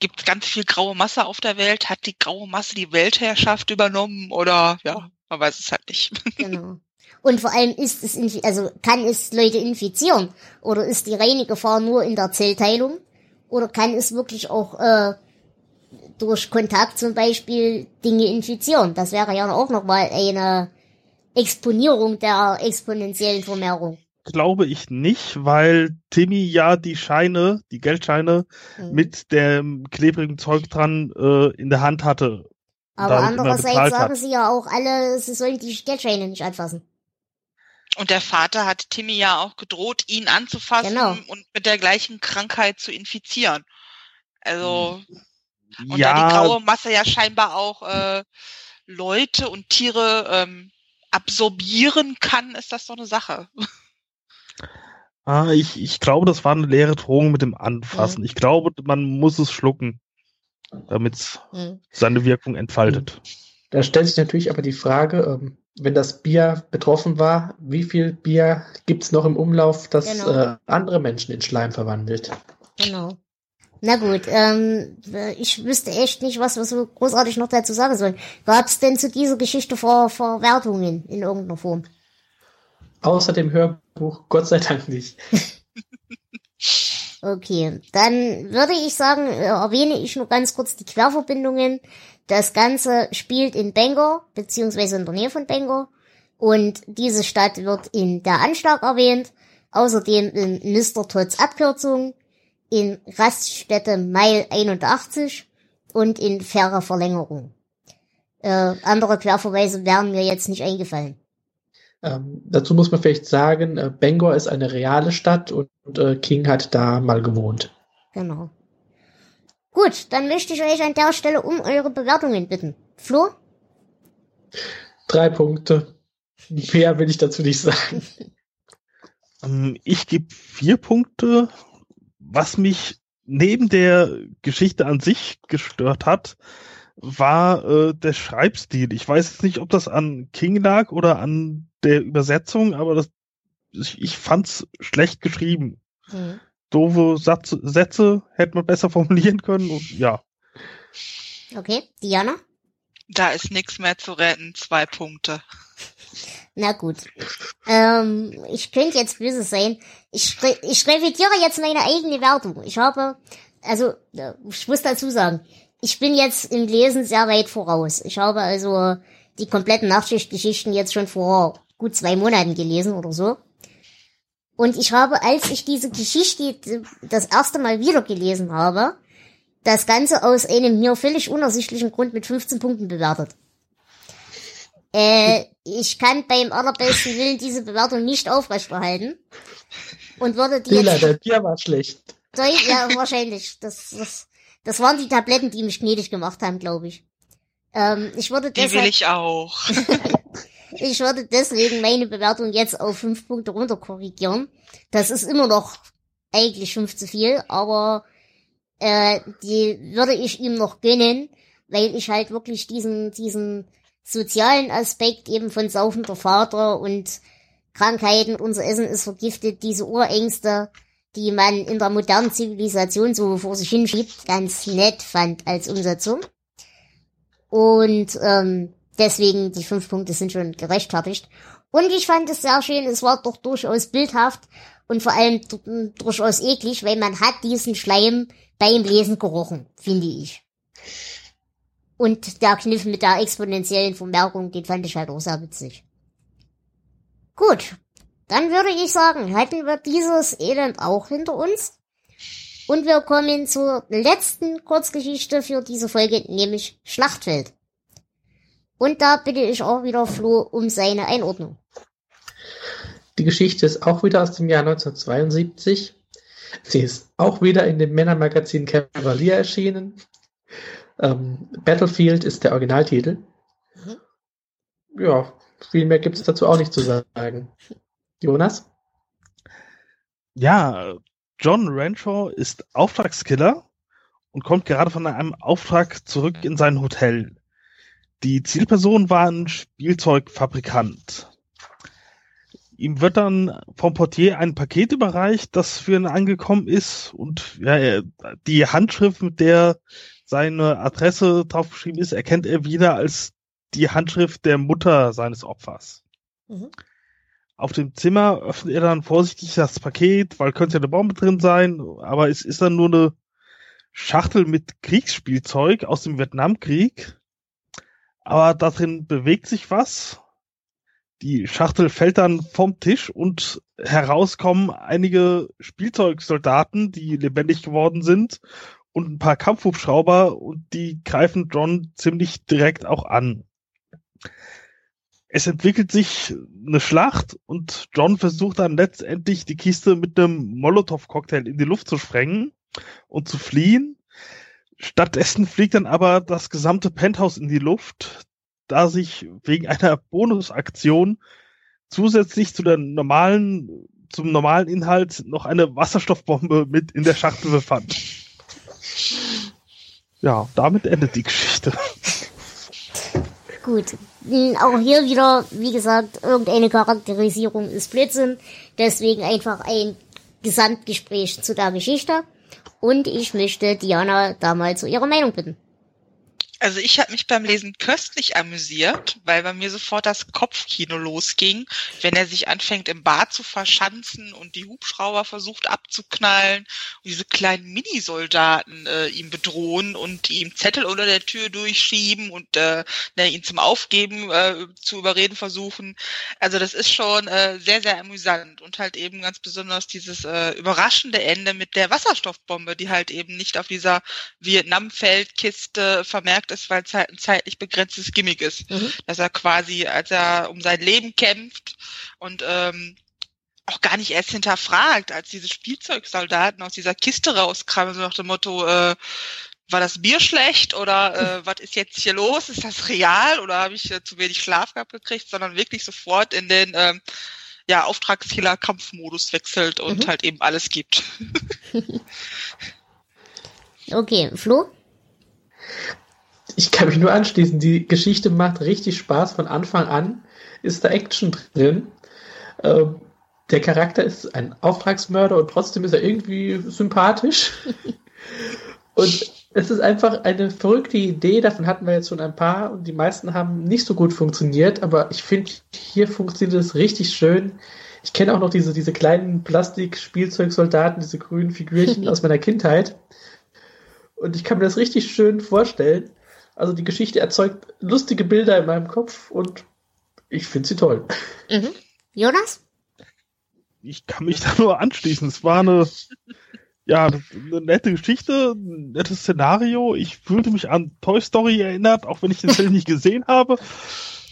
gibt ganz viel graue Masse auf der Welt. Hat die graue Masse die Weltherrschaft übernommen oder ja, man weiß es halt nicht. Genau. Und vor allem ist es, also kann es Leute infizieren? Oder ist die reine Gefahr nur in der Zellteilung? Oder kann es wirklich auch äh, durch Kontakt zum Beispiel Dinge infizieren? Das wäre ja auch nochmal eine Exponierung der exponentiellen Vermehrung. Glaube ich nicht, weil Timmy ja die Scheine, die Geldscheine mhm. mit dem klebrigen Zeug dran äh, in der Hand hatte. Aber andererseits sagen hat. sie ja auch alle, sie sollen die Geldscheine nicht anfassen. Und der Vater hat Timmy ja auch gedroht, ihn anzufassen genau. und mit der gleichen Krankheit zu infizieren. Also, und ja. da die graue Masse ja scheinbar auch äh, Leute und Tiere ähm, absorbieren kann, ist das doch eine Sache. Ah, ich, ich glaube, das war eine leere Drohung mit dem Anfassen. Mhm. Ich glaube, man muss es schlucken, damit es mhm. seine Wirkung entfaltet. Da stellt sich natürlich aber die Frage, ähm, wenn das Bier betroffen war, wie viel Bier gibt es noch im Umlauf, das genau. äh, andere Menschen in Schleim verwandelt? Genau. Na gut, ähm, ich wüsste echt nicht, was wir so großartig noch dazu sagen sollen. Gab es denn zu dieser Geschichte Ver Verwertungen in irgendeiner Form? Außer dem Hörbuch, Gott sei Dank nicht. okay, dann würde ich sagen, äh, erwähne ich nur ganz kurz die Querverbindungen. Das Ganze spielt in Bangor, beziehungsweise in der Nähe von Bangor. Und diese Stadt wird in der Anschlag erwähnt. Außerdem in Mr. Todds Abkürzung, in Raststätte Mile 81 und in faire Verlängerung. Äh, andere Querverweise wären mir jetzt nicht eingefallen. Ähm, dazu muss man vielleicht sagen, äh, Bangor ist eine reale Stadt und, und äh, King hat da mal gewohnt. Genau. Gut, dann möchte ich euch an der Stelle um eure Bewertungen bitten. Flo? Drei Punkte. Mehr will ich dazu nicht sagen. Ähm, ich gebe vier Punkte. Was mich neben der Geschichte an sich gestört hat, war äh, der Schreibstil. Ich weiß jetzt nicht, ob das an King lag oder an der Übersetzung, aber das, ich, ich fand's schlecht geschrieben. Mhm doofe Satz, Sätze hätte man besser formulieren können und ja. Okay, Diana? Da ist nichts mehr zu retten, zwei Punkte. Na gut. Ähm, ich könnte jetzt böse sein. Ich, ich revidiere jetzt meine eigene Wertung. Ich habe, also, ich muss dazu sagen, ich bin jetzt im Lesen sehr weit voraus. Ich habe also die kompletten Nachtschichtgeschichten jetzt schon vor gut zwei Monaten gelesen oder so. Und ich habe, als ich diese Geschichte das erste Mal wieder gelesen habe, das Ganze aus einem mir völlig unersichtlichen Grund mit 15 Punkten bewertet. Äh, ich kann beim allerbesten Willen diese Bewertung nicht aufrechterhalten. Und würde die Fehler, jetzt... der Bier war schlecht. Ja, wahrscheinlich. Das, das, Das waren die Tabletten, die mich gnädig gemacht haben, glaube ich. Ähm, ich würde Die deshalb, will ich auch. ich würde deswegen meine Bewertung jetzt auf fünf Punkte runter korrigieren. Das ist immer noch eigentlich fünf zu viel, aber äh, die würde ich ihm noch gönnen, weil ich halt wirklich diesen, diesen sozialen Aspekt eben von saufender Vater und Krankheiten, unser Essen ist vergiftet, diese Urängste, die man in der modernen Zivilisation so vor sich hinschiebt, ganz nett fand als Umsetzung. Und ähm, deswegen, die fünf Punkte sind schon gerechtfertigt. Und ich fand es sehr schön, es war doch durchaus bildhaft und vor allem du- durchaus eklig, weil man hat diesen Schleim beim Lesen gerochen, finde ich. Und der Kniff mit der exponentiellen Vermerkung, den fand ich halt auch sehr witzig. Gut, dann würde ich sagen, hatten wir dieses Elend auch hinter uns. Und wir kommen zur letzten Kurzgeschichte für diese Folge, nämlich Schlachtfeld. Und da bitte ich auch wieder Flo um seine Einordnung. Die Geschichte ist auch wieder aus dem Jahr 1972. Sie ist auch wieder in dem Männermagazin Cavalier erschienen. Ähm, Battlefield ist der Originaltitel. Ja, viel mehr gibt es dazu auch nicht zu sagen. Jonas? Ja, John Renshaw ist Auftragskiller und kommt gerade von einem Auftrag zurück in sein Hotel. Die Zielperson war ein Spielzeugfabrikant. Ihm wird dann vom Portier ein Paket überreicht, das für ihn angekommen ist und ja, die Handschrift, mit der seine Adresse draufgeschrieben ist, erkennt er wieder als die Handschrift der Mutter seines Opfers. Mhm. Auf dem Zimmer öffnet er dann vorsichtig das Paket, weil könnte ja eine Bombe drin sein, aber es ist dann nur eine Schachtel mit Kriegsspielzeug aus dem Vietnamkrieg. Aber da drin bewegt sich was. Die Schachtel fällt dann vom Tisch und herauskommen einige Spielzeugsoldaten, die lebendig geworden sind und ein paar Kampfhubschrauber und die greifen John ziemlich direkt auch an. Es entwickelt sich eine Schlacht und John versucht dann letztendlich die Kiste mit einem Molotow-Cocktail in die Luft zu sprengen und zu fliehen. Stattdessen fliegt dann aber das gesamte Penthouse in die Luft, da sich wegen einer Bonusaktion zusätzlich zu der normalen, zum normalen Inhalt noch eine Wasserstoffbombe mit in der Schachtel befand. Ja, damit endet die Geschichte. Gut. Auch hier wieder, wie gesagt, irgendeine Charakterisierung ist Blödsinn. Deswegen einfach ein Gesamtgespräch zu der Geschichte. Und ich möchte Diana da mal zu ihrer Meinung bitten. Also ich habe mich beim Lesen köstlich amüsiert, weil bei mir sofort das Kopfkino losging, wenn er sich anfängt im Bad zu verschanzen und die Hubschrauber versucht abzuknallen und diese kleinen Minisoldaten äh, ihn bedrohen und ihm Zettel unter der Tür durchschieben und äh, ne, ihn zum Aufgeben äh, zu überreden versuchen. Also das ist schon äh, sehr, sehr amüsant und halt eben ganz besonders dieses äh, überraschende Ende mit der Wasserstoffbombe, die halt eben nicht auf dieser Vietnam-Feldkiste vermerkt ist, weil es halt ein zeitlich begrenztes Gimmick ist. Mhm. Dass er quasi, als er um sein Leben kämpft und ähm, auch gar nicht erst hinterfragt, als diese Spielzeugsoldaten aus dieser Kiste rauskamen, so nach dem Motto, äh, war das Bier schlecht oder äh, was ist jetzt hier los? Ist das real oder habe ich äh, zu wenig Schlaf gehabt gekriegt, sondern wirklich sofort in den ähm, ja, Auftragskiller-Kampfmodus wechselt und Mhm. halt eben alles gibt. Okay, Flo? Ich kann mich nur anschließen. Die Geschichte macht richtig Spaß von Anfang an. Ist da Action drin. Ähm, der Charakter ist ein Auftragsmörder und trotzdem ist er irgendwie sympathisch. und es ist einfach eine verrückte Idee. Davon hatten wir jetzt schon ein paar und die meisten haben nicht so gut funktioniert. Aber ich finde, hier funktioniert es richtig schön. Ich kenne auch noch diese, diese kleinen Plastik-Spielzeugsoldaten, diese grünen Figürchen aus meiner Kindheit. Und ich kann mir das richtig schön vorstellen. Also die Geschichte erzeugt lustige Bilder in meinem Kopf und ich finde sie toll. Mhm. Jonas? ich kann mich da nur anschließen. Es war eine, ja, eine nette Geschichte, ein nettes Szenario. Ich fühlte mich an Toy Story erinnert, auch wenn ich den Film nicht gesehen habe.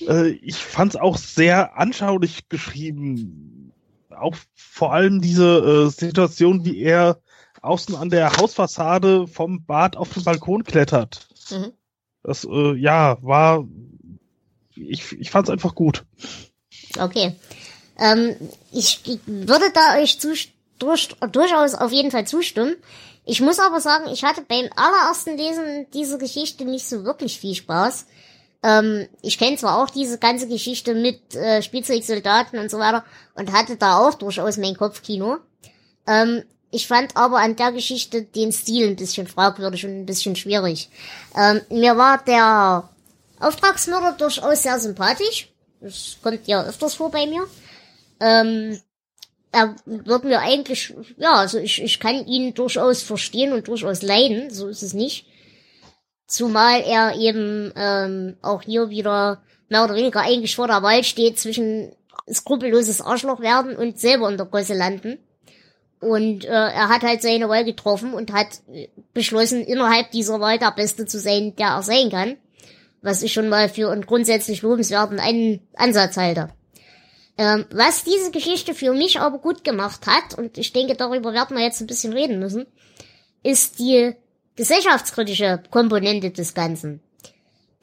Äh, ich fand es auch sehr anschaulich geschrieben. Auch vor allem diese äh, Situation, wie er außen an der Hausfassade vom Bad auf den Balkon klettert. Mhm. Das, äh, ja, war, ich, ich fand es einfach gut. Okay. Ähm, ich, ich würde da euch zu, durch, durchaus auf jeden Fall zustimmen. Ich muss aber sagen, ich hatte beim allerersten Lesen dieser Geschichte nicht so wirklich viel Spaß. Ähm, ich kenne zwar auch diese ganze Geschichte mit äh, Spielzeugsoldaten und so weiter und hatte da auch durchaus mein Kopfkino. Ähm, ich fand aber an der Geschichte den Stil ein bisschen fragwürdig und ein bisschen schwierig. Ähm, mir war der Auftragsmörder durchaus sehr sympathisch. Das kommt ja öfters vor bei mir. Ähm, er wird mir eigentlich, ja, also ich, ich kann ihn durchaus verstehen und durchaus leiden, so ist es nicht. Zumal er eben ähm, auch hier wieder mehr oder weniger eigentlich vor der Wahl steht zwischen skrupelloses Arschloch werden und selber in der Gosse landen. Und äh, er hat halt seine Wahl getroffen und hat beschlossen, innerhalb dieser Wahl der Beste zu sein, der er sein kann. Was ich schon mal für einen grundsätzlich lobenswerten einen Ansatz halte. Ähm, was diese Geschichte für mich aber gut gemacht hat, und ich denke, darüber werden wir jetzt ein bisschen reden müssen, ist die gesellschaftskritische Komponente des Ganzen.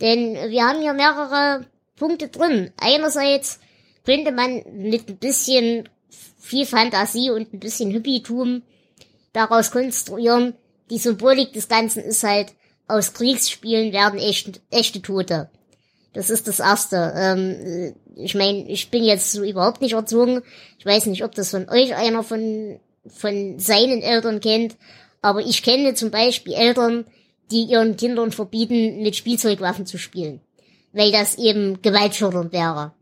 Denn wir haben hier mehrere Punkte drin. Einerseits könnte man mit ein bisschen viel Fantasie und ein bisschen Hippietum daraus konstruieren. Die Symbolik des Ganzen ist halt, aus Kriegsspielen werden echte, echte Tote. Das ist das Erste. Ähm, ich meine, ich bin jetzt so überhaupt nicht erzogen. Ich weiß nicht, ob das von euch einer von, von seinen Eltern kennt. Aber ich kenne zum Beispiel Eltern, die ihren Kindern verbieten, mit Spielzeugwaffen zu spielen. Weil das eben gewaltfördernd wäre.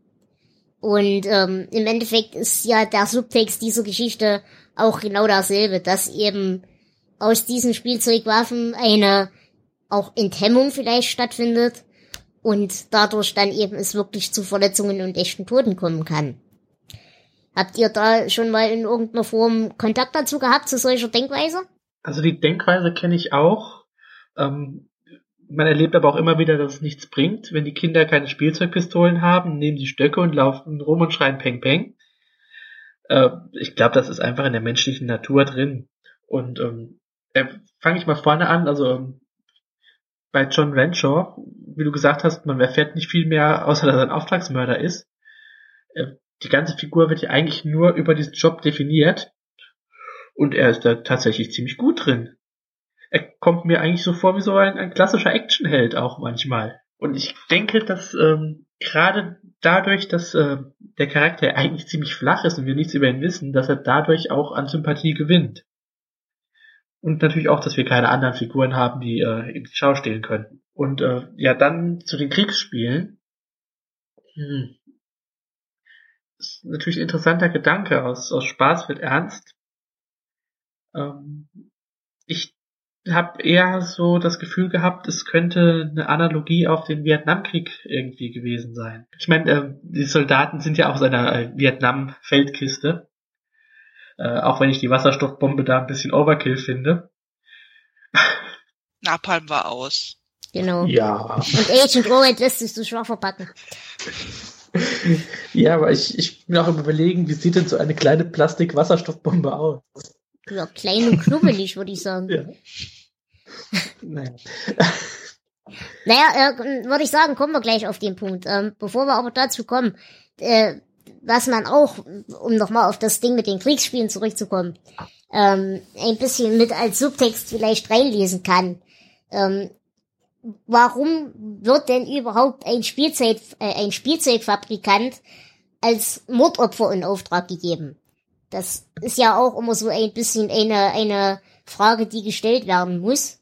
Und ähm, im Endeffekt ist ja der Subtext dieser Geschichte auch genau dasselbe, dass eben aus diesen Spielzeugwaffen eine auch Enthemmung vielleicht stattfindet und dadurch dann eben es wirklich zu Verletzungen und echten Toten kommen kann. Habt ihr da schon mal in irgendeiner Form Kontakt dazu gehabt, zu solcher Denkweise? Also die Denkweise kenne ich auch. Ähm, man erlebt aber auch immer wieder, dass es nichts bringt. Wenn die Kinder keine Spielzeugpistolen haben, nehmen sie Stöcke und laufen rum und schreien Peng Peng. Äh, ich glaube, das ist einfach in der menschlichen Natur drin. Und ähm, äh, fange ich mal vorne an. Also ähm, bei John Renshaw, wie du gesagt hast, man erfährt nicht viel mehr, außer dass er ein Auftragsmörder ist. Äh, die ganze Figur wird ja eigentlich nur über diesen Job definiert. Und er ist da tatsächlich ziemlich gut drin. Er kommt mir eigentlich so vor wie so ein, ein klassischer Actionheld auch manchmal. Und ich denke, dass ähm, gerade dadurch, dass äh, der Charakter eigentlich ziemlich flach ist und wir nichts über ihn wissen, dass er dadurch auch an Sympathie gewinnt. Und natürlich auch, dass wir keine anderen Figuren haben, die äh, in die Schau stehen könnten. Und äh, ja, dann zu den Kriegsspielen. Hm. Ist natürlich ein interessanter Gedanke. Aus, aus Spaß wird ernst. Ähm, ich habe eher so das Gefühl gehabt, es könnte eine Analogie auf den Vietnamkrieg irgendwie gewesen sein. Ich meine, äh, die Soldaten sind ja aus einer äh, Vietnam-Feldkiste. Äh, auch wenn ich die Wasserstoffbombe da ein bisschen Overkill finde. Napalm war aus. Genau. Ja. Und Agent Owen lässt sich so schwach verpacken. ja, aber ich, ich bin auch im Überlegen, wie sieht denn so eine kleine Plastik-Wasserstoffbombe aus? Ja, klein und knubbelig, würde ich sagen. Ja. naja. Naja, äh, würde ich sagen, kommen wir gleich auf den Punkt. Ähm, bevor wir aber dazu kommen, äh, was man auch, um nochmal auf das Ding mit den Kriegsspielen zurückzukommen, ähm, ein bisschen mit als Subtext vielleicht reinlesen kann. Ähm, warum wird denn überhaupt ein Spielzeug, äh, ein Spielzeugfabrikant als Mordopfer in Auftrag gegeben? Das ist ja auch immer so ein bisschen eine, eine Frage, die gestellt werden muss.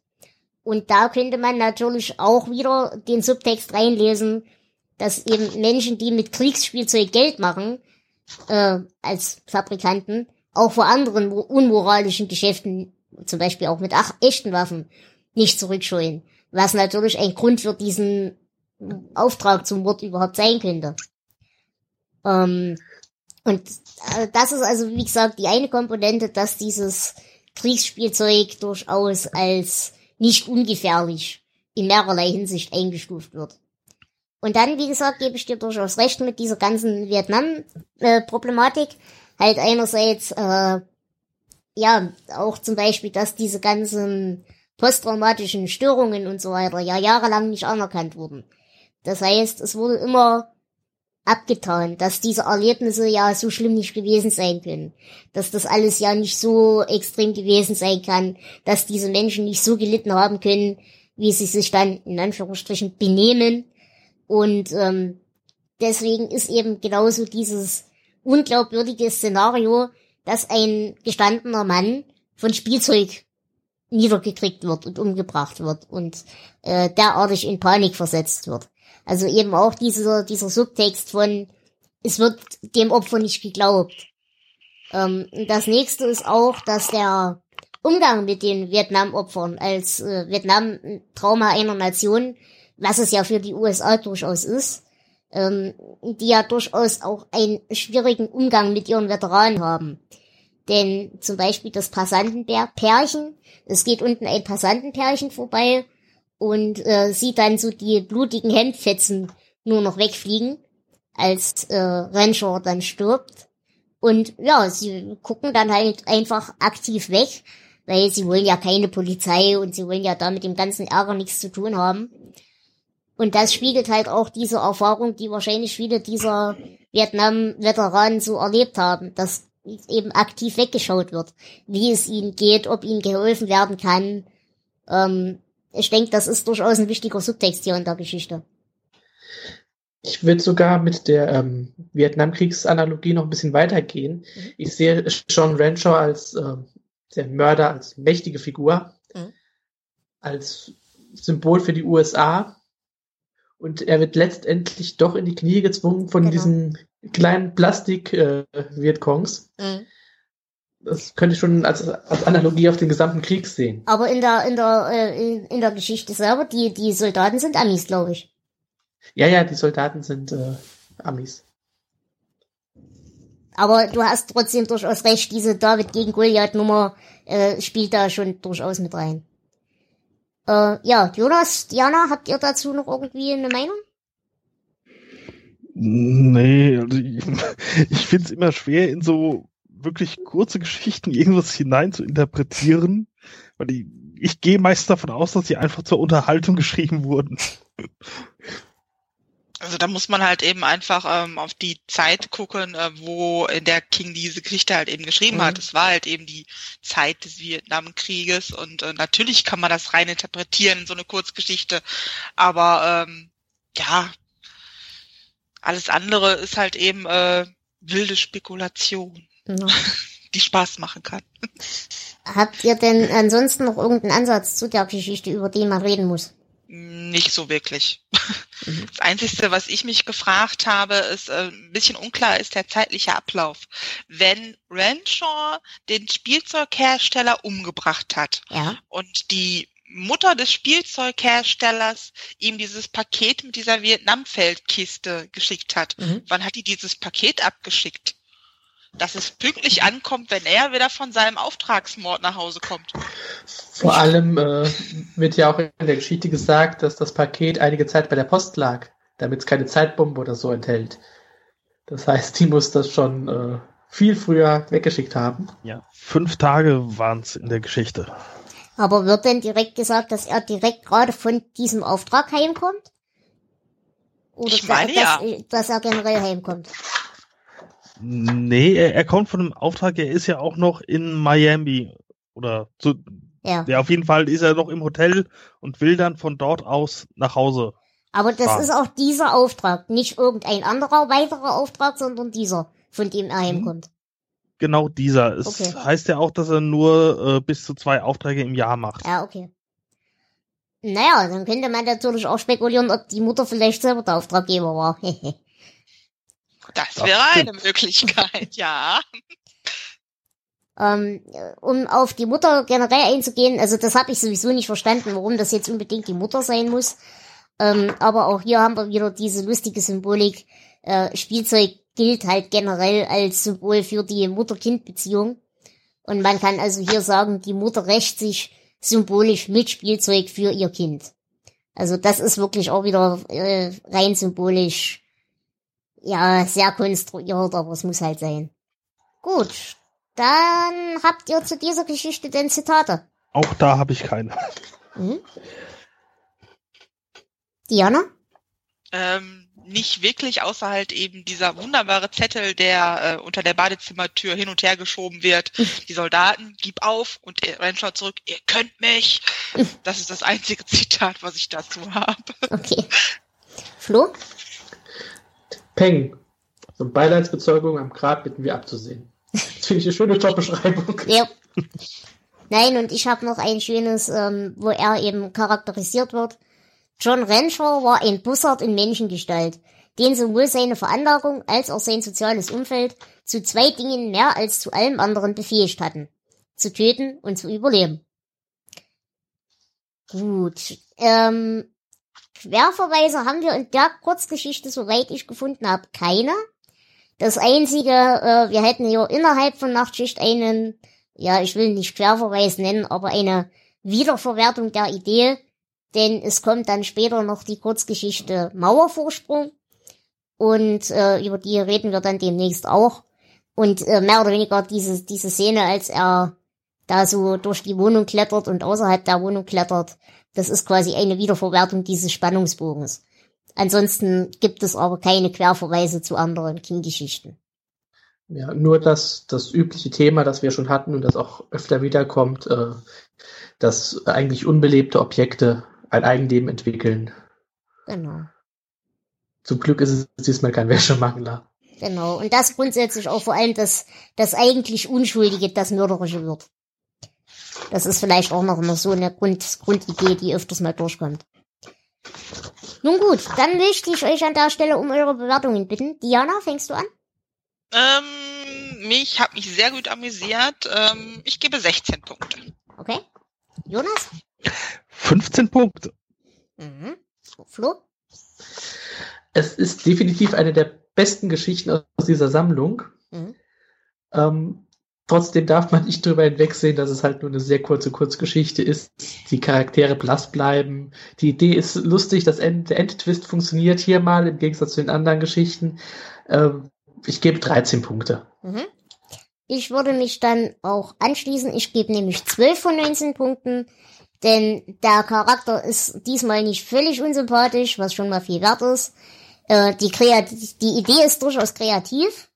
Und da könnte man natürlich auch wieder den Subtext reinlesen, dass eben Menschen, die mit Kriegsspielzeug Geld machen, äh, als Fabrikanten, auch vor anderen unmoralischen Geschäften, zum Beispiel auch mit ach, echten Waffen, nicht zurückscheuen. Was natürlich ein Grund für diesen Auftrag zum Mord überhaupt sein könnte. Ähm, und äh, das ist also, wie gesagt, die eine Komponente, dass dieses Kriegsspielzeug durchaus als nicht ungefährlich in mehrerlei Hinsicht eingestuft wird. Und dann, wie gesagt, gebe ich dir durchaus recht mit dieser ganzen Vietnam-Problematik. Halt einerseits, äh, ja, auch zum Beispiel, dass diese ganzen posttraumatischen Störungen und so weiter ja jahrelang nicht anerkannt wurden. Das heißt, es wurde immer abgetan, dass diese Erlebnisse ja so schlimm nicht gewesen sein können, dass das alles ja nicht so extrem gewesen sein kann, dass diese Menschen nicht so gelitten haben können, wie sie sich dann in Anführungsstrichen benehmen. Und ähm, deswegen ist eben genauso dieses unglaubwürdige Szenario, dass ein gestandener Mann von Spielzeug niedergekriegt wird und umgebracht wird und äh, derartig in Panik versetzt wird. Also eben auch dieser, dieser Subtext von, es wird dem Opfer nicht geglaubt. Ähm, das nächste ist auch, dass der Umgang mit den Vietnam-Opfern als äh, Vietnam-Trauma einer Nation, was es ja für die USA durchaus ist, ähm, die ja durchaus auch einen schwierigen Umgang mit ihren Veteranen haben. Denn zum Beispiel das Passantenpärchen, es geht unten ein Passantenpärchen vorbei und äh, sieht dann so die blutigen Hemdfetzen nur noch wegfliegen, als äh, Renshaw dann stirbt. Und ja, sie gucken dann halt einfach aktiv weg, weil sie wollen ja keine Polizei und sie wollen ja da mit dem ganzen Ärger nichts zu tun haben. Und das spiegelt halt auch diese Erfahrung, die wahrscheinlich viele dieser Vietnam-Veteranen so erlebt haben, dass eben aktiv weggeschaut wird, wie es ihnen geht, ob ihnen geholfen werden kann. Ähm, ich denke, das ist durchaus ein wichtiger Subtext hier in der Geschichte. Ich würde sogar mit der ähm, Vietnamkriegsanalogie noch ein bisschen weitergehen. Mhm. Ich sehe John Renshaw als äh, der Mörder, als mächtige Figur, mhm. als Symbol für die USA. Und er wird letztendlich doch in die Knie gezwungen von genau. diesen kleinen Plastik-Vietkongs. Äh, mhm. Das könnte ich schon als, als Analogie auf den gesamten Krieg sehen. Aber in der, in der, äh, in der Geschichte selber, die, die Soldaten sind Amis, glaube ich. Ja, ja, die Soldaten sind äh, Amis. Aber du hast trotzdem durchaus recht, diese David gegen Goliath Nummer äh, spielt da schon durchaus mit rein. Äh, ja, Jonas, Diana, habt ihr dazu noch irgendwie eine Meinung? Nee, also ich, ich finde es immer schwer, in so wirklich kurze Geschichten irgendwas hinein zu interpretieren, weil ich, ich gehe meist davon aus, dass sie einfach zur Unterhaltung geschrieben wurden. Also da muss man halt eben einfach ähm, auf die Zeit gucken, äh, wo in der King diese Geschichte halt eben geschrieben mhm. hat. Es war halt eben die Zeit des Vietnamkrieges und äh, natürlich kann man das rein interpretieren in so eine Kurzgeschichte, aber ähm, ja, alles andere ist halt eben äh, wilde Spekulation, ja. die Spaß machen kann. Habt ihr denn ansonsten noch irgendeinen Ansatz zu der Geschichte, über den man reden muss? Nicht so wirklich. Mhm. Das Einzige, was ich mich gefragt habe, ist äh, ein bisschen unklar, ist der zeitliche Ablauf. Wenn Renshaw den Spielzeughersteller umgebracht hat ja. und die Mutter des Spielzeugherstellers ihm dieses Paket mit dieser Vietnamfeldkiste geschickt hat. Mhm. Wann hat die dieses Paket abgeschickt? Dass es pünktlich ankommt, wenn er wieder von seinem Auftragsmord nach Hause kommt. Vor allem äh, wird ja auch in der Geschichte gesagt, dass das Paket einige Zeit bei der Post lag, damit es keine Zeitbombe oder so enthält. Das heißt, die muss das schon äh, viel früher weggeschickt haben. Ja, fünf Tage waren es in der Geschichte. Aber wird denn direkt gesagt, dass er direkt gerade von diesem Auftrag heimkommt? Oder ich meine, dass, ja. dass er generell heimkommt? Nee, er, er kommt von dem Auftrag, er ist ja auch noch in Miami. Oder zu, ja. ja, auf jeden Fall ist er noch im Hotel und will dann von dort aus nach Hause. Aber das fahren. ist auch dieser Auftrag, nicht irgendein anderer weiterer Auftrag, sondern dieser, von dem er mhm. heimkommt genau dieser. Es okay. heißt ja auch, dass er nur äh, bis zu zwei Aufträge im Jahr macht. Ja, okay. Naja, dann könnte man natürlich auch spekulieren, ob die Mutter vielleicht selber der Auftraggeber war. das wäre eine Möglichkeit, ja. Ähm, um auf die Mutter generell einzugehen, also das habe ich sowieso nicht verstanden, warum das jetzt unbedingt die Mutter sein muss. Ähm, aber auch hier haben wir wieder diese lustige Symbolik. Äh, Spielzeug gilt halt generell als Symbol für die Mutter-Kind-Beziehung. Und man kann also hier sagen, die Mutter rächt sich symbolisch mit Spielzeug für ihr Kind. Also das ist wirklich auch wieder äh, rein symbolisch, ja, sehr konstruiert, aber es muss halt sein. Gut, Dann habt ihr zu dieser Geschichte denn Zitate? Auch da habe ich keine. Mhm. Diana? Ähm, nicht wirklich, außer halt eben dieser wunderbare Zettel, der äh, unter der Badezimmertür hin und her geschoben wird. Die Soldaten, gib auf und rennt schon zurück, ihr könnt mich. Das ist das einzige Zitat, was ich dazu habe. Okay. Flo? Peng. So Beileidsbezeugung am Grab bitten wir abzusehen. Das finde ich eine schöne Top-Beschreibung. Ja. Nein, und ich habe noch ein schönes, ähm, wo er eben charakterisiert wird. John Renshaw war ein Bussard in Menschengestalt, den sowohl seine Veranlagung als auch sein soziales Umfeld zu zwei Dingen mehr als zu allem anderen befähigt hatten. Zu töten und zu überleben. Gut. Ähm, Querverweise haben wir in der Kurzgeschichte, soweit ich gefunden habe, keine. Das einzige, äh, wir hätten hier innerhalb von Nachtschicht einen, ja, ich will nicht Querverweis nennen, aber eine Wiederverwertung der Idee, denn es kommt dann später noch die Kurzgeschichte Mauervorsprung und äh, über die reden wir dann demnächst auch. Und äh, mehr oder weniger diese, diese Szene, als er da so durch die Wohnung klettert und außerhalb der Wohnung klettert, das ist quasi eine Wiederverwertung dieses Spannungsbogens. Ansonsten gibt es aber keine Querverweise zu anderen King-Geschichten. Ja, nur das, das übliche Thema, das wir schon hatten und das auch öfter wiederkommt, äh, dass eigentlich unbelebte Objekte ein Eigenleben entwickeln. Genau. Zum Glück ist es diesmal kein Wäschemangler. Genau. Und das grundsätzlich auch vor allem das, das eigentlich Unschuldige, das Mörderische wird. Das ist vielleicht auch noch immer so eine Grund, Grundidee, die öfters mal durchkommt. Nun gut, dann möchte ich euch an der Stelle um eure Bewertungen bitten. Diana, fängst du an? Ähm, mich hat mich sehr gut amüsiert. Ähm, ich gebe 16 Punkte. Okay. Jonas? 15 Punkte. Mhm. Flo? Es ist definitiv eine der besten Geschichten aus dieser Sammlung. Mhm. Ähm, trotzdem darf man nicht drüber hinwegsehen, dass es halt nur eine sehr kurze Kurzgeschichte ist. Die Charaktere blass bleiben. Die Idee ist lustig, das End, der Endtwist funktioniert hier mal im Gegensatz zu den anderen Geschichten. Ähm, ich gebe 13 Punkte. Mhm. Ich würde mich dann auch anschließen. Ich gebe nämlich 12 von 19 Punkten, denn der Charakter ist diesmal nicht völlig unsympathisch, was schon mal viel wert ist. Äh, die, Kreat die Idee ist durchaus kreativ.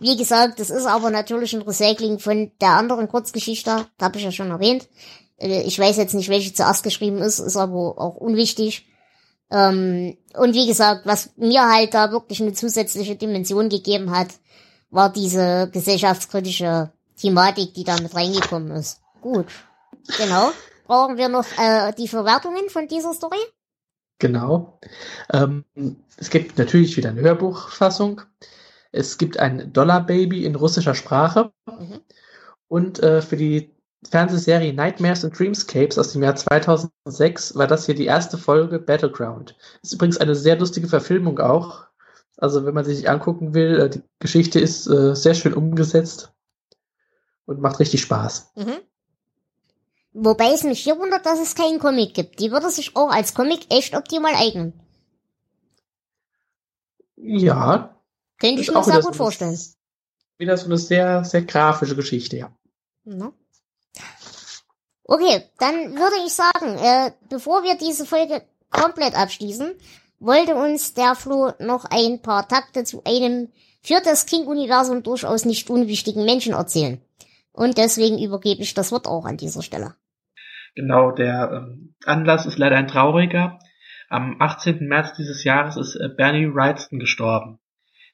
Wie gesagt, das ist aber natürlich ein Recycling von der anderen Kurzgeschichte, das habe ich ja schon erwähnt. Äh, ich weiß jetzt nicht, welche zuerst geschrieben ist, ist aber auch unwichtig. Ähm, und wie gesagt, was mir halt da wirklich eine zusätzliche Dimension gegeben hat, war diese gesellschaftskritische Thematik, die da mit reingekommen ist. Gut. Genau. Brauchen wir noch äh, die Verwertungen von dieser Story? Genau. Ähm, es gibt natürlich wieder eine Hörbuchfassung. Es gibt ein Dollar Baby in russischer Sprache. Mhm. Und äh, für die Fernsehserie Nightmares and Dreamscapes aus dem Jahr 2006 war das hier die erste Folge Battleground. Ist übrigens eine sehr lustige Verfilmung auch. Also wenn man sie sich angucken will, äh, die Geschichte ist äh, sehr schön umgesetzt und macht richtig Spaß. Mhm. Wobei es mich hier wundert, dass es keinen Comic gibt. Die würde sich auch als Comic echt optimal eignen. Ja. Könnte ich mir auch sehr gut vorstellen. Wieder so eine sehr, sehr grafische Geschichte, ja. Ne? Okay, dann würde ich sagen, äh, bevor wir diese Folge komplett abschließen, wollte uns der Flo noch ein paar Takte zu einem für das King-Universum durchaus nicht unwichtigen Menschen erzählen. Und deswegen übergebe ich das Wort auch an dieser Stelle. Genau, der ähm, Anlass ist leider ein trauriger. Am 18. März dieses Jahres ist äh, Bernie Wrightston gestorben.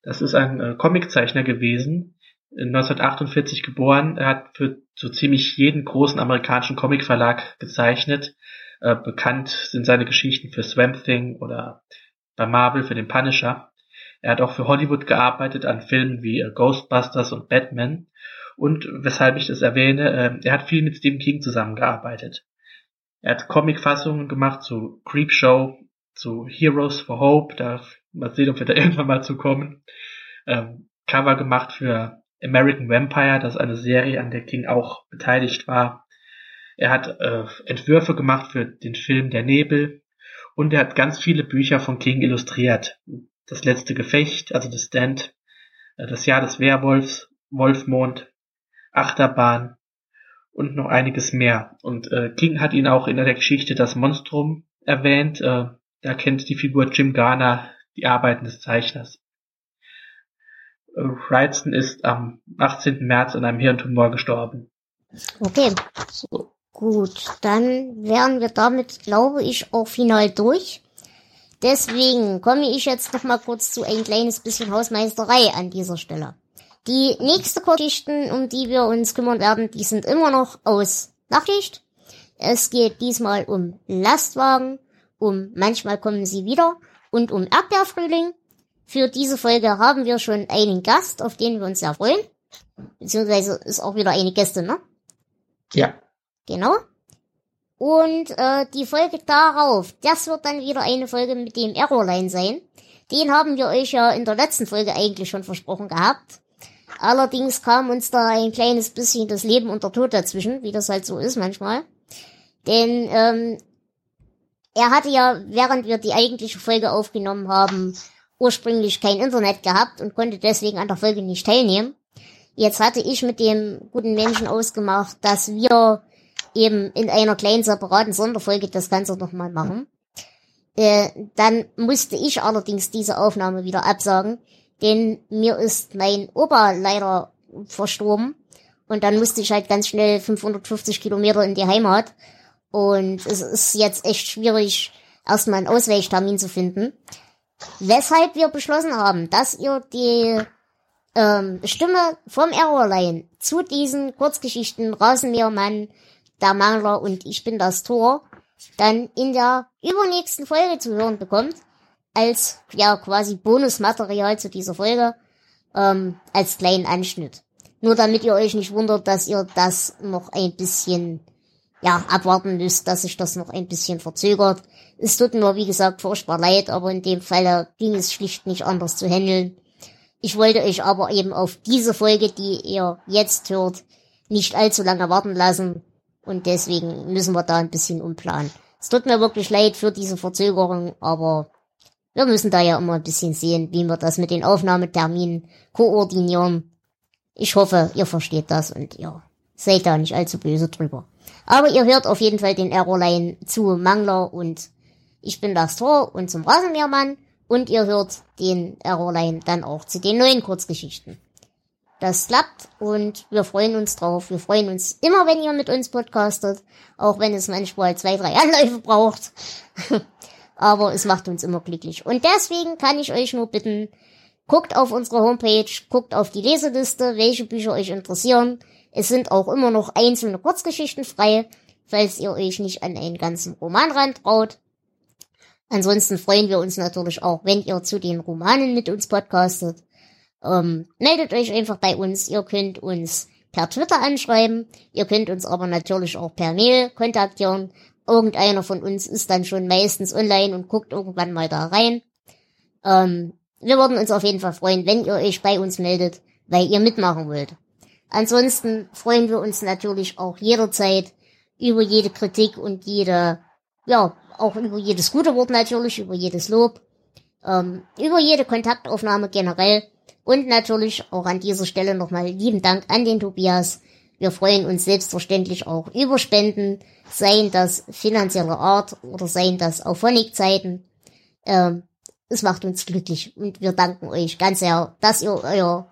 Das ist ein äh, Comiczeichner gewesen, in 1948 geboren. Er hat für so ziemlich jeden großen amerikanischen Comicverlag gezeichnet. Äh, bekannt sind seine Geschichten für Swamp Thing oder bei Marvel für den Punisher. Er hat auch für Hollywood gearbeitet an Filmen wie äh, Ghostbusters und Batman. Und weshalb ich das erwähne, äh, er hat viel mit Stephen King zusammengearbeitet. Er hat Comicfassungen gemacht zu Creepshow, zu Heroes for Hope, da mal sehen, ob wir da irgendwann mal zukommen. Ähm, Cover gemacht für American Vampire, das ist eine Serie, an der King auch beteiligt war. Er hat äh, Entwürfe gemacht für den Film Der Nebel und er hat ganz viele Bücher von King illustriert. Das letzte Gefecht, also The Stand, äh, das Jahr des Werwolfs, Wolfmond, Achterbahn und noch einiges mehr. Und äh, King hat ihn auch in der Geschichte das Monstrum erwähnt. Äh, da kennt die Figur Jim Garner die Arbeiten des Zeichners. Äh, Wrightson ist am 18. März an einem Hirntumor gestorben. Okay. So. Gut, dann wären wir damit, glaube ich, auch final durch. Deswegen komme ich jetzt noch mal kurz zu ein kleines bisschen Hausmeisterei an dieser Stelle. Die nächste Geschichten, um die wir uns kümmern werden, die sind immer noch aus Nachricht. Es geht diesmal um Lastwagen, um manchmal kommen sie wieder und um Erdbeerfrühling. Für diese Folge haben wir schon einen Gast, auf den wir uns sehr freuen. Beziehungsweise ist auch wieder eine Gästin, ne? Ja. Genau. Und äh, die Folge darauf, das wird dann wieder eine Folge mit dem Errorline sein. Den haben wir euch ja in der letzten Folge eigentlich schon versprochen gehabt. Allerdings kam uns da ein kleines bisschen das Leben und der Tod dazwischen, wie das halt so ist manchmal. Denn ähm, er hatte ja, während wir die eigentliche Folge aufgenommen haben, ursprünglich kein Internet gehabt und konnte deswegen an der Folge nicht teilnehmen. Jetzt hatte ich mit dem guten Menschen ausgemacht, dass wir eben in einer kleinen separaten Sonderfolge das Ganze nochmal machen. Äh, dann musste ich allerdings diese Aufnahme wieder absagen, denn mir ist mein Opa leider verstorben und dann musste ich halt ganz schnell 550 Kilometer in die Heimat und es ist jetzt echt schwierig, erstmal einen Ausweichtermin zu finden. Weshalb wir beschlossen haben, dass ihr die ähm, Stimme vom Errorline zu diesen Kurzgeschichten Rasenmähermann, der Mangler und Ich bin das Tor dann in der übernächsten Folge zu hören bekommt, als ja quasi Bonusmaterial zu dieser Folge, ähm, als kleinen Anschnitt. Nur damit ihr euch nicht wundert, dass ihr das noch ein bisschen ja, abwarten müsst, dass sich das noch ein bisschen verzögert. Es tut mir, wie gesagt, furchtbar leid, aber in dem Falle ging es schlicht nicht anders zu handeln. Ich wollte euch aber eben auf diese Folge, die ihr jetzt hört, nicht allzu lange warten lassen. Und deswegen müssen wir da ein bisschen umplanen. Es tut mir wirklich leid für diese Verzögerung, aber wir müssen da ja immer ein bisschen sehen, wie wir das mit den Aufnahmeterminen koordinieren. Ich hoffe, ihr versteht das und ihr seid da nicht allzu böse drüber. Aber ihr hört auf jeden Fall den Errorline zu Mangler und ich bin das Tor und zum Rasenmähermann und ihr hört den Errorline dann auch zu den neuen Kurzgeschichten. Das klappt und wir freuen uns drauf. Wir freuen uns immer, wenn ihr mit uns podcastet, auch wenn es manchmal zwei, drei Anläufe braucht. Aber es macht uns immer glücklich. Und deswegen kann ich euch nur bitten, guckt auf unsere Homepage, guckt auf die Leseliste, welche Bücher euch interessieren. Es sind auch immer noch einzelne Kurzgeschichten frei, falls ihr euch nicht an einen ganzen Roman rantraut. Ansonsten freuen wir uns natürlich auch, wenn ihr zu den Romanen mit uns podcastet. Ähm, meldet euch einfach bei uns. Ihr könnt uns per Twitter anschreiben. Ihr könnt uns aber natürlich auch per Mail kontaktieren. Irgendeiner von uns ist dann schon meistens online und guckt irgendwann mal da rein. Ähm, wir würden uns auf jeden Fall freuen, wenn ihr euch bei uns meldet, weil ihr mitmachen wollt. Ansonsten freuen wir uns natürlich auch jederzeit über jede Kritik und jede, ja, auch über jedes gute Wort natürlich, über jedes Lob, ähm, über jede Kontaktaufnahme generell und natürlich auch an dieser Stelle nochmal lieben Dank an den Tobias. Wir freuen uns selbstverständlich auch über Spenden, seien das finanzielle Art oder seien das auf Phonic-Zeiten. Ähm, es macht uns glücklich und wir danken euch ganz sehr, dass ihr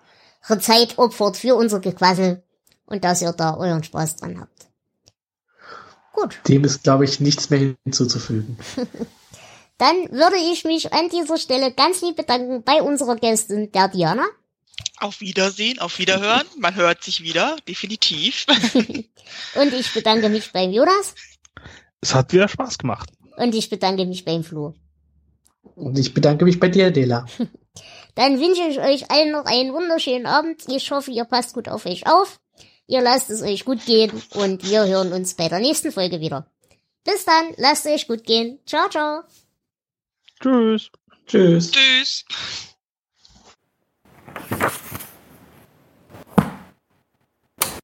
eure Zeit opfert für unser Gequassel und dass ihr da euren Spaß dran habt. Gut. Dem ist, glaube ich, nichts mehr hinzuzufügen. Dann würde ich mich an dieser Stelle ganz lieb bedanken bei unserer Gästin, der Diana. Auf Wiedersehen, auf Wiederhören. Man hört sich wieder, definitiv. Und ich bedanke mich beim Jonas. Es hat wieder Spaß gemacht. Und ich bedanke mich beim Flo. Und ich bedanke mich bei dir, Dela. Dann wünsche ich euch allen noch einen wunderschönen Abend. Ich hoffe, ihr passt gut auf euch auf. Ihr lasst es euch gut gehen und wir hören uns bei der nächsten Folge wieder. Bis dann, lasst es euch gut gehen. Ciao, ciao. Tschüss. Tschüss. Tschüss.